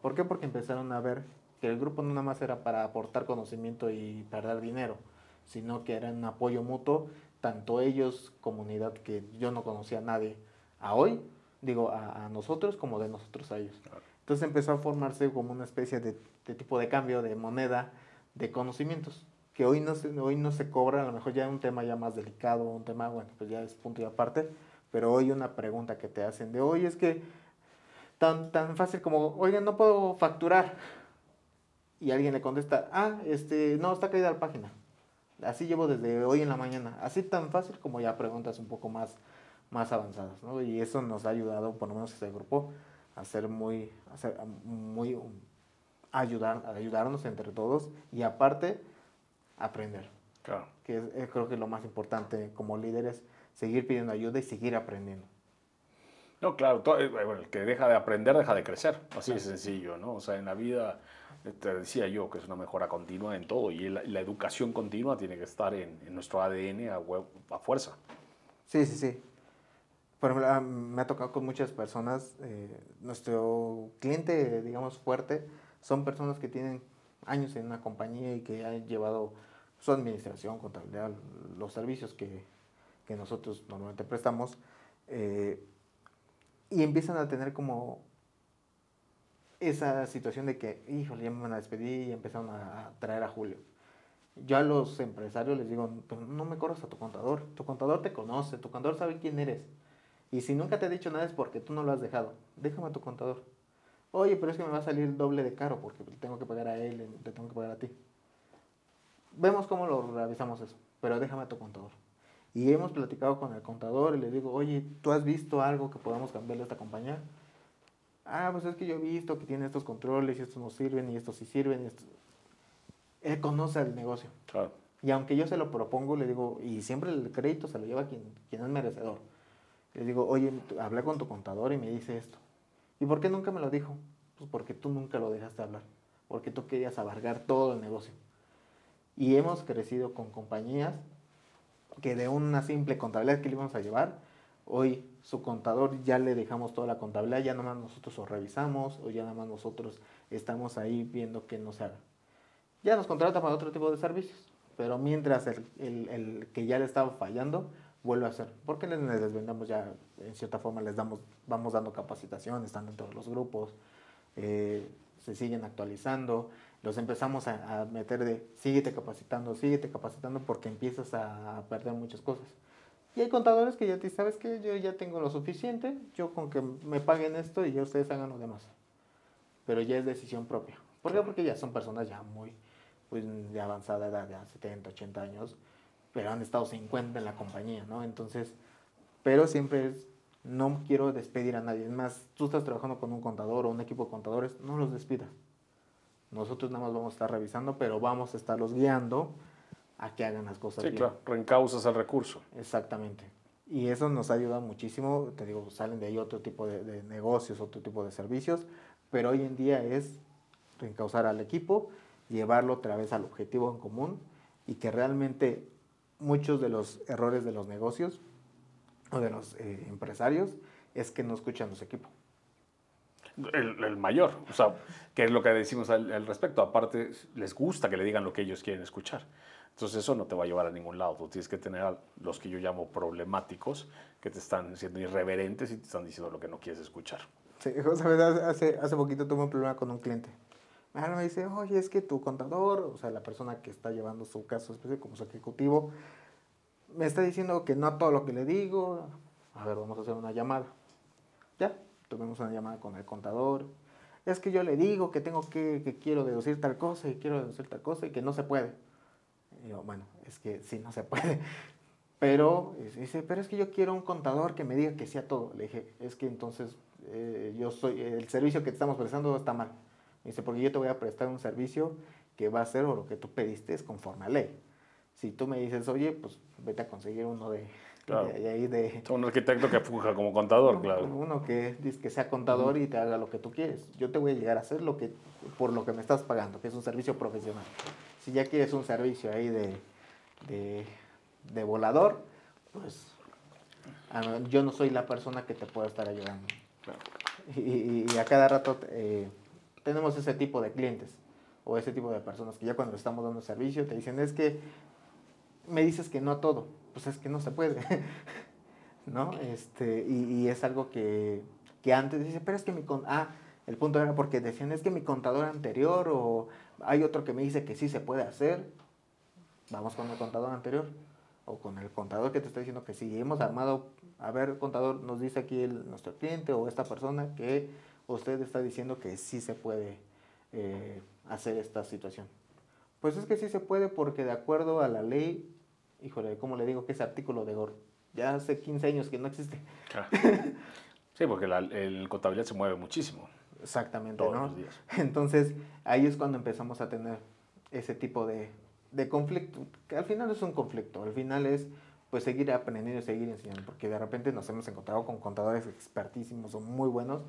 ¿Por qué? Porque empezaron a ver que el grupo no nada más era para aportar conocimiento y perder dinero, sino que era un apoyo mutuo, tanto ellos, comunidad que yo no conocía a nadie, a hoy, digo, a, nosotros como de nosotros a ellos. Entonces empezó a formarse como una especie de, tipo de cambio de moneda de conocimientos, que hoy no, se, hoy no se cobra, a lo mejor ya es un tema ya más delicado, un tema, bueno, pues ya es punto y aparte, pero hoy una pregunta que te hacen de hoy es que tan, tan fácil como, oigan, no puedo facturar. Y alguien le contesta, ah, este, no, está caída la página. Así llevo desde hoy en la mañana. Así tan fácil como ya preguntas un poco más, más avanzadas, ¿no? Y eso nos ha ayudado, por lo menos este grupo, a ser muy, a ser muy, ayudar, a ayudarnos entre todos y aparte, aprender. Claro. Que es, creo que lo más importante como líderes, seguir pidiendo ayuda y seguir aprendiendo. No, claro, eh, bueno, el que deja de aprender deja de crecer, así de sencillo, ¿no? O sea, en la vida, eh, te decía yo que es una mejora continua en todo y la, educación continua tiene que estar en, nuestro ADN a, a, fuerza. Sí, sí, sí. Por ejemplo, ah, me ha tocado con muchas personas, eh, nuestro cliente, digamos, fuerte, son personas que tienen años en una compañía y que han llevado su administración, contabilidad, los servicios que, que nosotros normalmente prestamos. Eh, y empiezan a tener como esa situación de que, híjole, ya me van a despedir y empezaron a, traer a Julio. Yo a los empresarios les digo, no me corras a tu contador, tu contador te conoce, tu contador sabe quién eres. Y si nunca te ha dicho nada es porque tú no lo has dejado. Déjame a tu contador. Oye, pero es que me va a salir doble de caro porque tengo que pagar a él, te tengo que pagar a ti. Vemos cómo lo revisamos eso, pero déjame a tu contador. Y hemos platicado con el contador y le digo, oye, ¿tú has visto algo que podamos cambiarle a esta compañía? Ah, pues es que yo he visto que tiene estos controles y estos no sirven y estos sí sirven. Y Él conoce el negocio. Claro. Y aunque yo se lo propongo, le digo, y siempre el crédito se lo lleva quien, quien es merecedor. Le digo, oye, hablé con tu contador y me dice esto. ¿Y por qué nunca me lo dijo? Pues porque tú nunca lo dejaste hablar. Porque tú querías abarcar todo el negocio. Y hemos crecido con compañías que de una simple contabilidad que le íbamos a llevar, hoy su contador ya le dejamos toda la contabilidad, ya nada más nosotros lo revisamos o ya nada más nosotros estamos ahí viendo que no se haga. Ya nos contrata para otro tipo de servicios, pero mientras el, el, que ya le estaba fallando, vuelve a hacer. Porque les, les vendamos ya, en cierta forma les damos, vamos dando capacitación, están en todos los grupos, eh, se siguen actualizando, los empezamos a, meter de síguete capacitando, síguete capacitando porque empiezas a, perder muchas cosas. Y hay contadores que ya te sabes que yo ya tengo lo suficiente, yo con que me paguen esto y ya ustedes hagan lo demás. Pero ya es decisión propia. ¿Por qué? Porque ya son personas ya muy pues, de avanzada edad, ya 70, 80 años, pero han estado 50 en la compañía, ¿no? Entonces, pero siempre es, no quiero despedir a nadie. Es más, tú estás trabajando con un contador o un equipo de contadores, no los despidas. Nosotros nada más vamos a estar revisando, pero vamos a estarlos guiando a que hagan las cosas sí, claro, reencausas el recurso. Exactamente. Y eso nos ayuda muchísimo, te digo, salen de ahí otro tipo de, negocios, otro tipo de servicios, pero hoy en día es reencauzar al equipo, llevarlo otra vez al objetivo en común y que realmente muchos de los errores de los negocios o de los eh, empresarios es que no escuchan los equipos. El, mayor, o sea, que es lo que decimos al, al, respecto. Aparte, les gusta que le digan lo que ellos quieren escuchar. Entonces eso no te va a llevar a ningún lado. Tú tienes que tener a los que yo llamo problemáticos, que te están siendo irreverentes y te están diciendo lo que no quieres escuchar. Sí, [laughs] hace, hace poquito tuve un problema con un cliente. Me dice, oye, es que tu contador, o sea, la persona que está llevando su caso como su ejecutivo, me está diciendo que no todo lo que le digo. A ver, vamos a hacer una llamada. Ya, tuvimos una llamada con el contador. Es que yo le digo que tengo que, que quiero deducir tal cosa y quiero deducir tal cosa y que no se puede. Y yo, bueno, es que sí, no se puede. [laughs] Pero dice, pero es que yo quiero un contador que me diga que sí a todo. Le dije, es que entonces eh, yo soy, el servicio que te estamos prestando está mal. Dice, porque yo te voy a prestar un servicio que va a ser lo que tú pediste es conforme a ley. Si tú me dices, oye, pues vete a conseguir uno de, claro. de, Un arquitecto que fuja como contador, [laughs] claro. Uno que, que sea contador y te haga lo que tú quieres. Yo te voy a llegar a hacer lo que, por lo que me estás pagando, que es un servicio profesional. Si ya quieres un servicio ahí de, de, volador, pues yo no soy la persona que te pueda estar ayudando. Y, a cada rato eh, tenemos ese tipo de clientes o ese tipo de personas que ya cuando estamos dando servicio te dicen, es que me dices que no a todo, pues es que no se puede, [laughs] ¿no? Este, y, es algo que, que antes dice, pero es que mi... Con ah, el punto era porque decían, es que mi contador anterior o hay otro que me dice que sí se puede hacer. Vamos con el contador anterior o con el contador que te está diciendo que sí. Hemos armado, a ver, contador, nos dice aquí nuestro cliente o esta persona que usted está diciendo que sí se puede eh, hacer esta situación. Pues es que sí se puede porque de acuerdo a la ley, híjole, ¿cómo le digo que ese artículo de GOR? Ya hace 15 años que no existe. Sí, porque la, el contabilidad se mueve muchísimo. Exactamente, ¿no? Entonces, ahí es cuando empezamos a tener ese tipo de, de conflicto, que al final es un conflicto, al final es pues seguir aprendiendo y seguir enseñando, porque de repente nos hemos encontrado con contadores expertísimos o muy buenos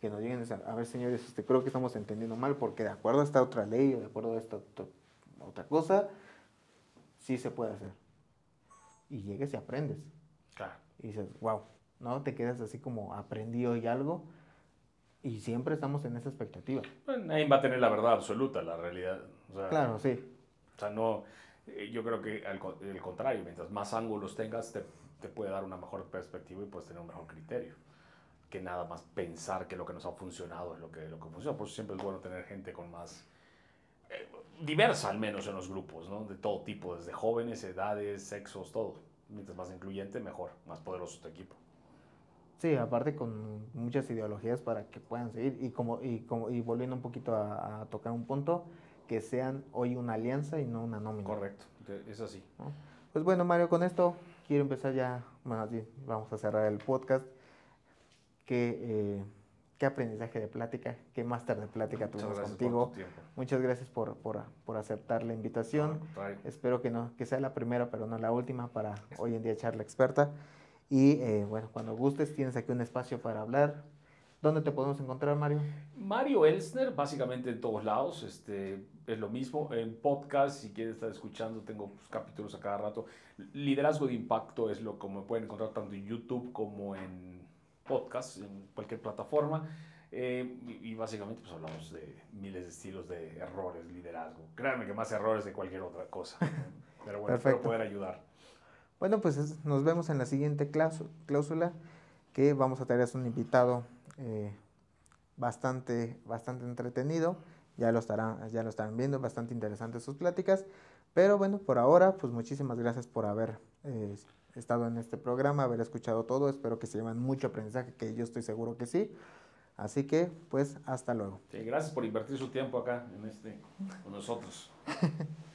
que nos lleguen a a ver señores, este, creo que estamos entendiendo mal, porque de acuerdo a esta otra ley o de acuerdo a esta otra cosa, sí se puede hacer. Y llegues y aprendes. Claro. Y dices, wow, ¿no? Te quedas así como aprendido y algo y siempre estamos en esa expectativa. nadie va a tener la verdad absoluta, la realidad. claro, sí. O sea, no, eh, yo creo que al el contrario, mientras más ángulos tengas, te, te, puede dar una mejor perspectiva y puedes tener un mejor criterio. Que nada más pensar que lo que nos ha funcionado es lo que, lo que funciona. Por eso siempre es bueno tener gente con más... Eh, diversa al menos en los grupos, ¿no? De todo tipo, desde jóvenes, edades, sexos, todo. Mientras más incluyente, mejor, más poderoso tu equipo. Sí, aparte con muchas ideologías para que puedan seguir y como y como y volviendo un poquito a, tocar un punto que sean hoy una alianza y no una nómina. Correcto, es así. Pues bueno, Mario, con esto quiero empezar ya, más vamos a cerrar el podcast. ¿Qué, eh, qué aprendizaje de plática, qué máster de plática tuvimos contigo. Muchas gracias por, por, por, aceptar la invitación. Espero que no que sea la primera, pero no la última para hoy en día charla experta. Y eh, bueno, cuando gustes, tienes aquí un espacio para hablar. ¿Dónde te podemos encontrar, Mario? Mario Elsner, básicamente en todos lados. Este, es lo mismo. En podcast, si quieres estar escuchando, tengo pues, capítulos a cada rato. Liderazgo de impacto es lo que me pueden encontrar tanto en YouTube como en podcast, en cualquier plataforma. Eh, y, básicamente pues hablamos de miles de estilos de errores, liderazgo. Créanme que más errores de cualquier otra cosa. Pero bueno, espero poder ayudar. Bueno, pues nos vemos en la siguiente cláusula que vamos a tener un invitado eh, bastante, bastante entretenido. Ya lo, estarán, ya lo estarán viendo, bastante interesantes sus pláticas. Pero bueno, por ahora, pues muchísimas gracias por haber eh, estado en este programa, haber escuchado todo. Espero que se lleven mucho aprendizaje, que yo estoy seguro que sí. Así que, pues, hasta luego. gracias por invertir su tiempo acá en este, con nosotros. [laughs]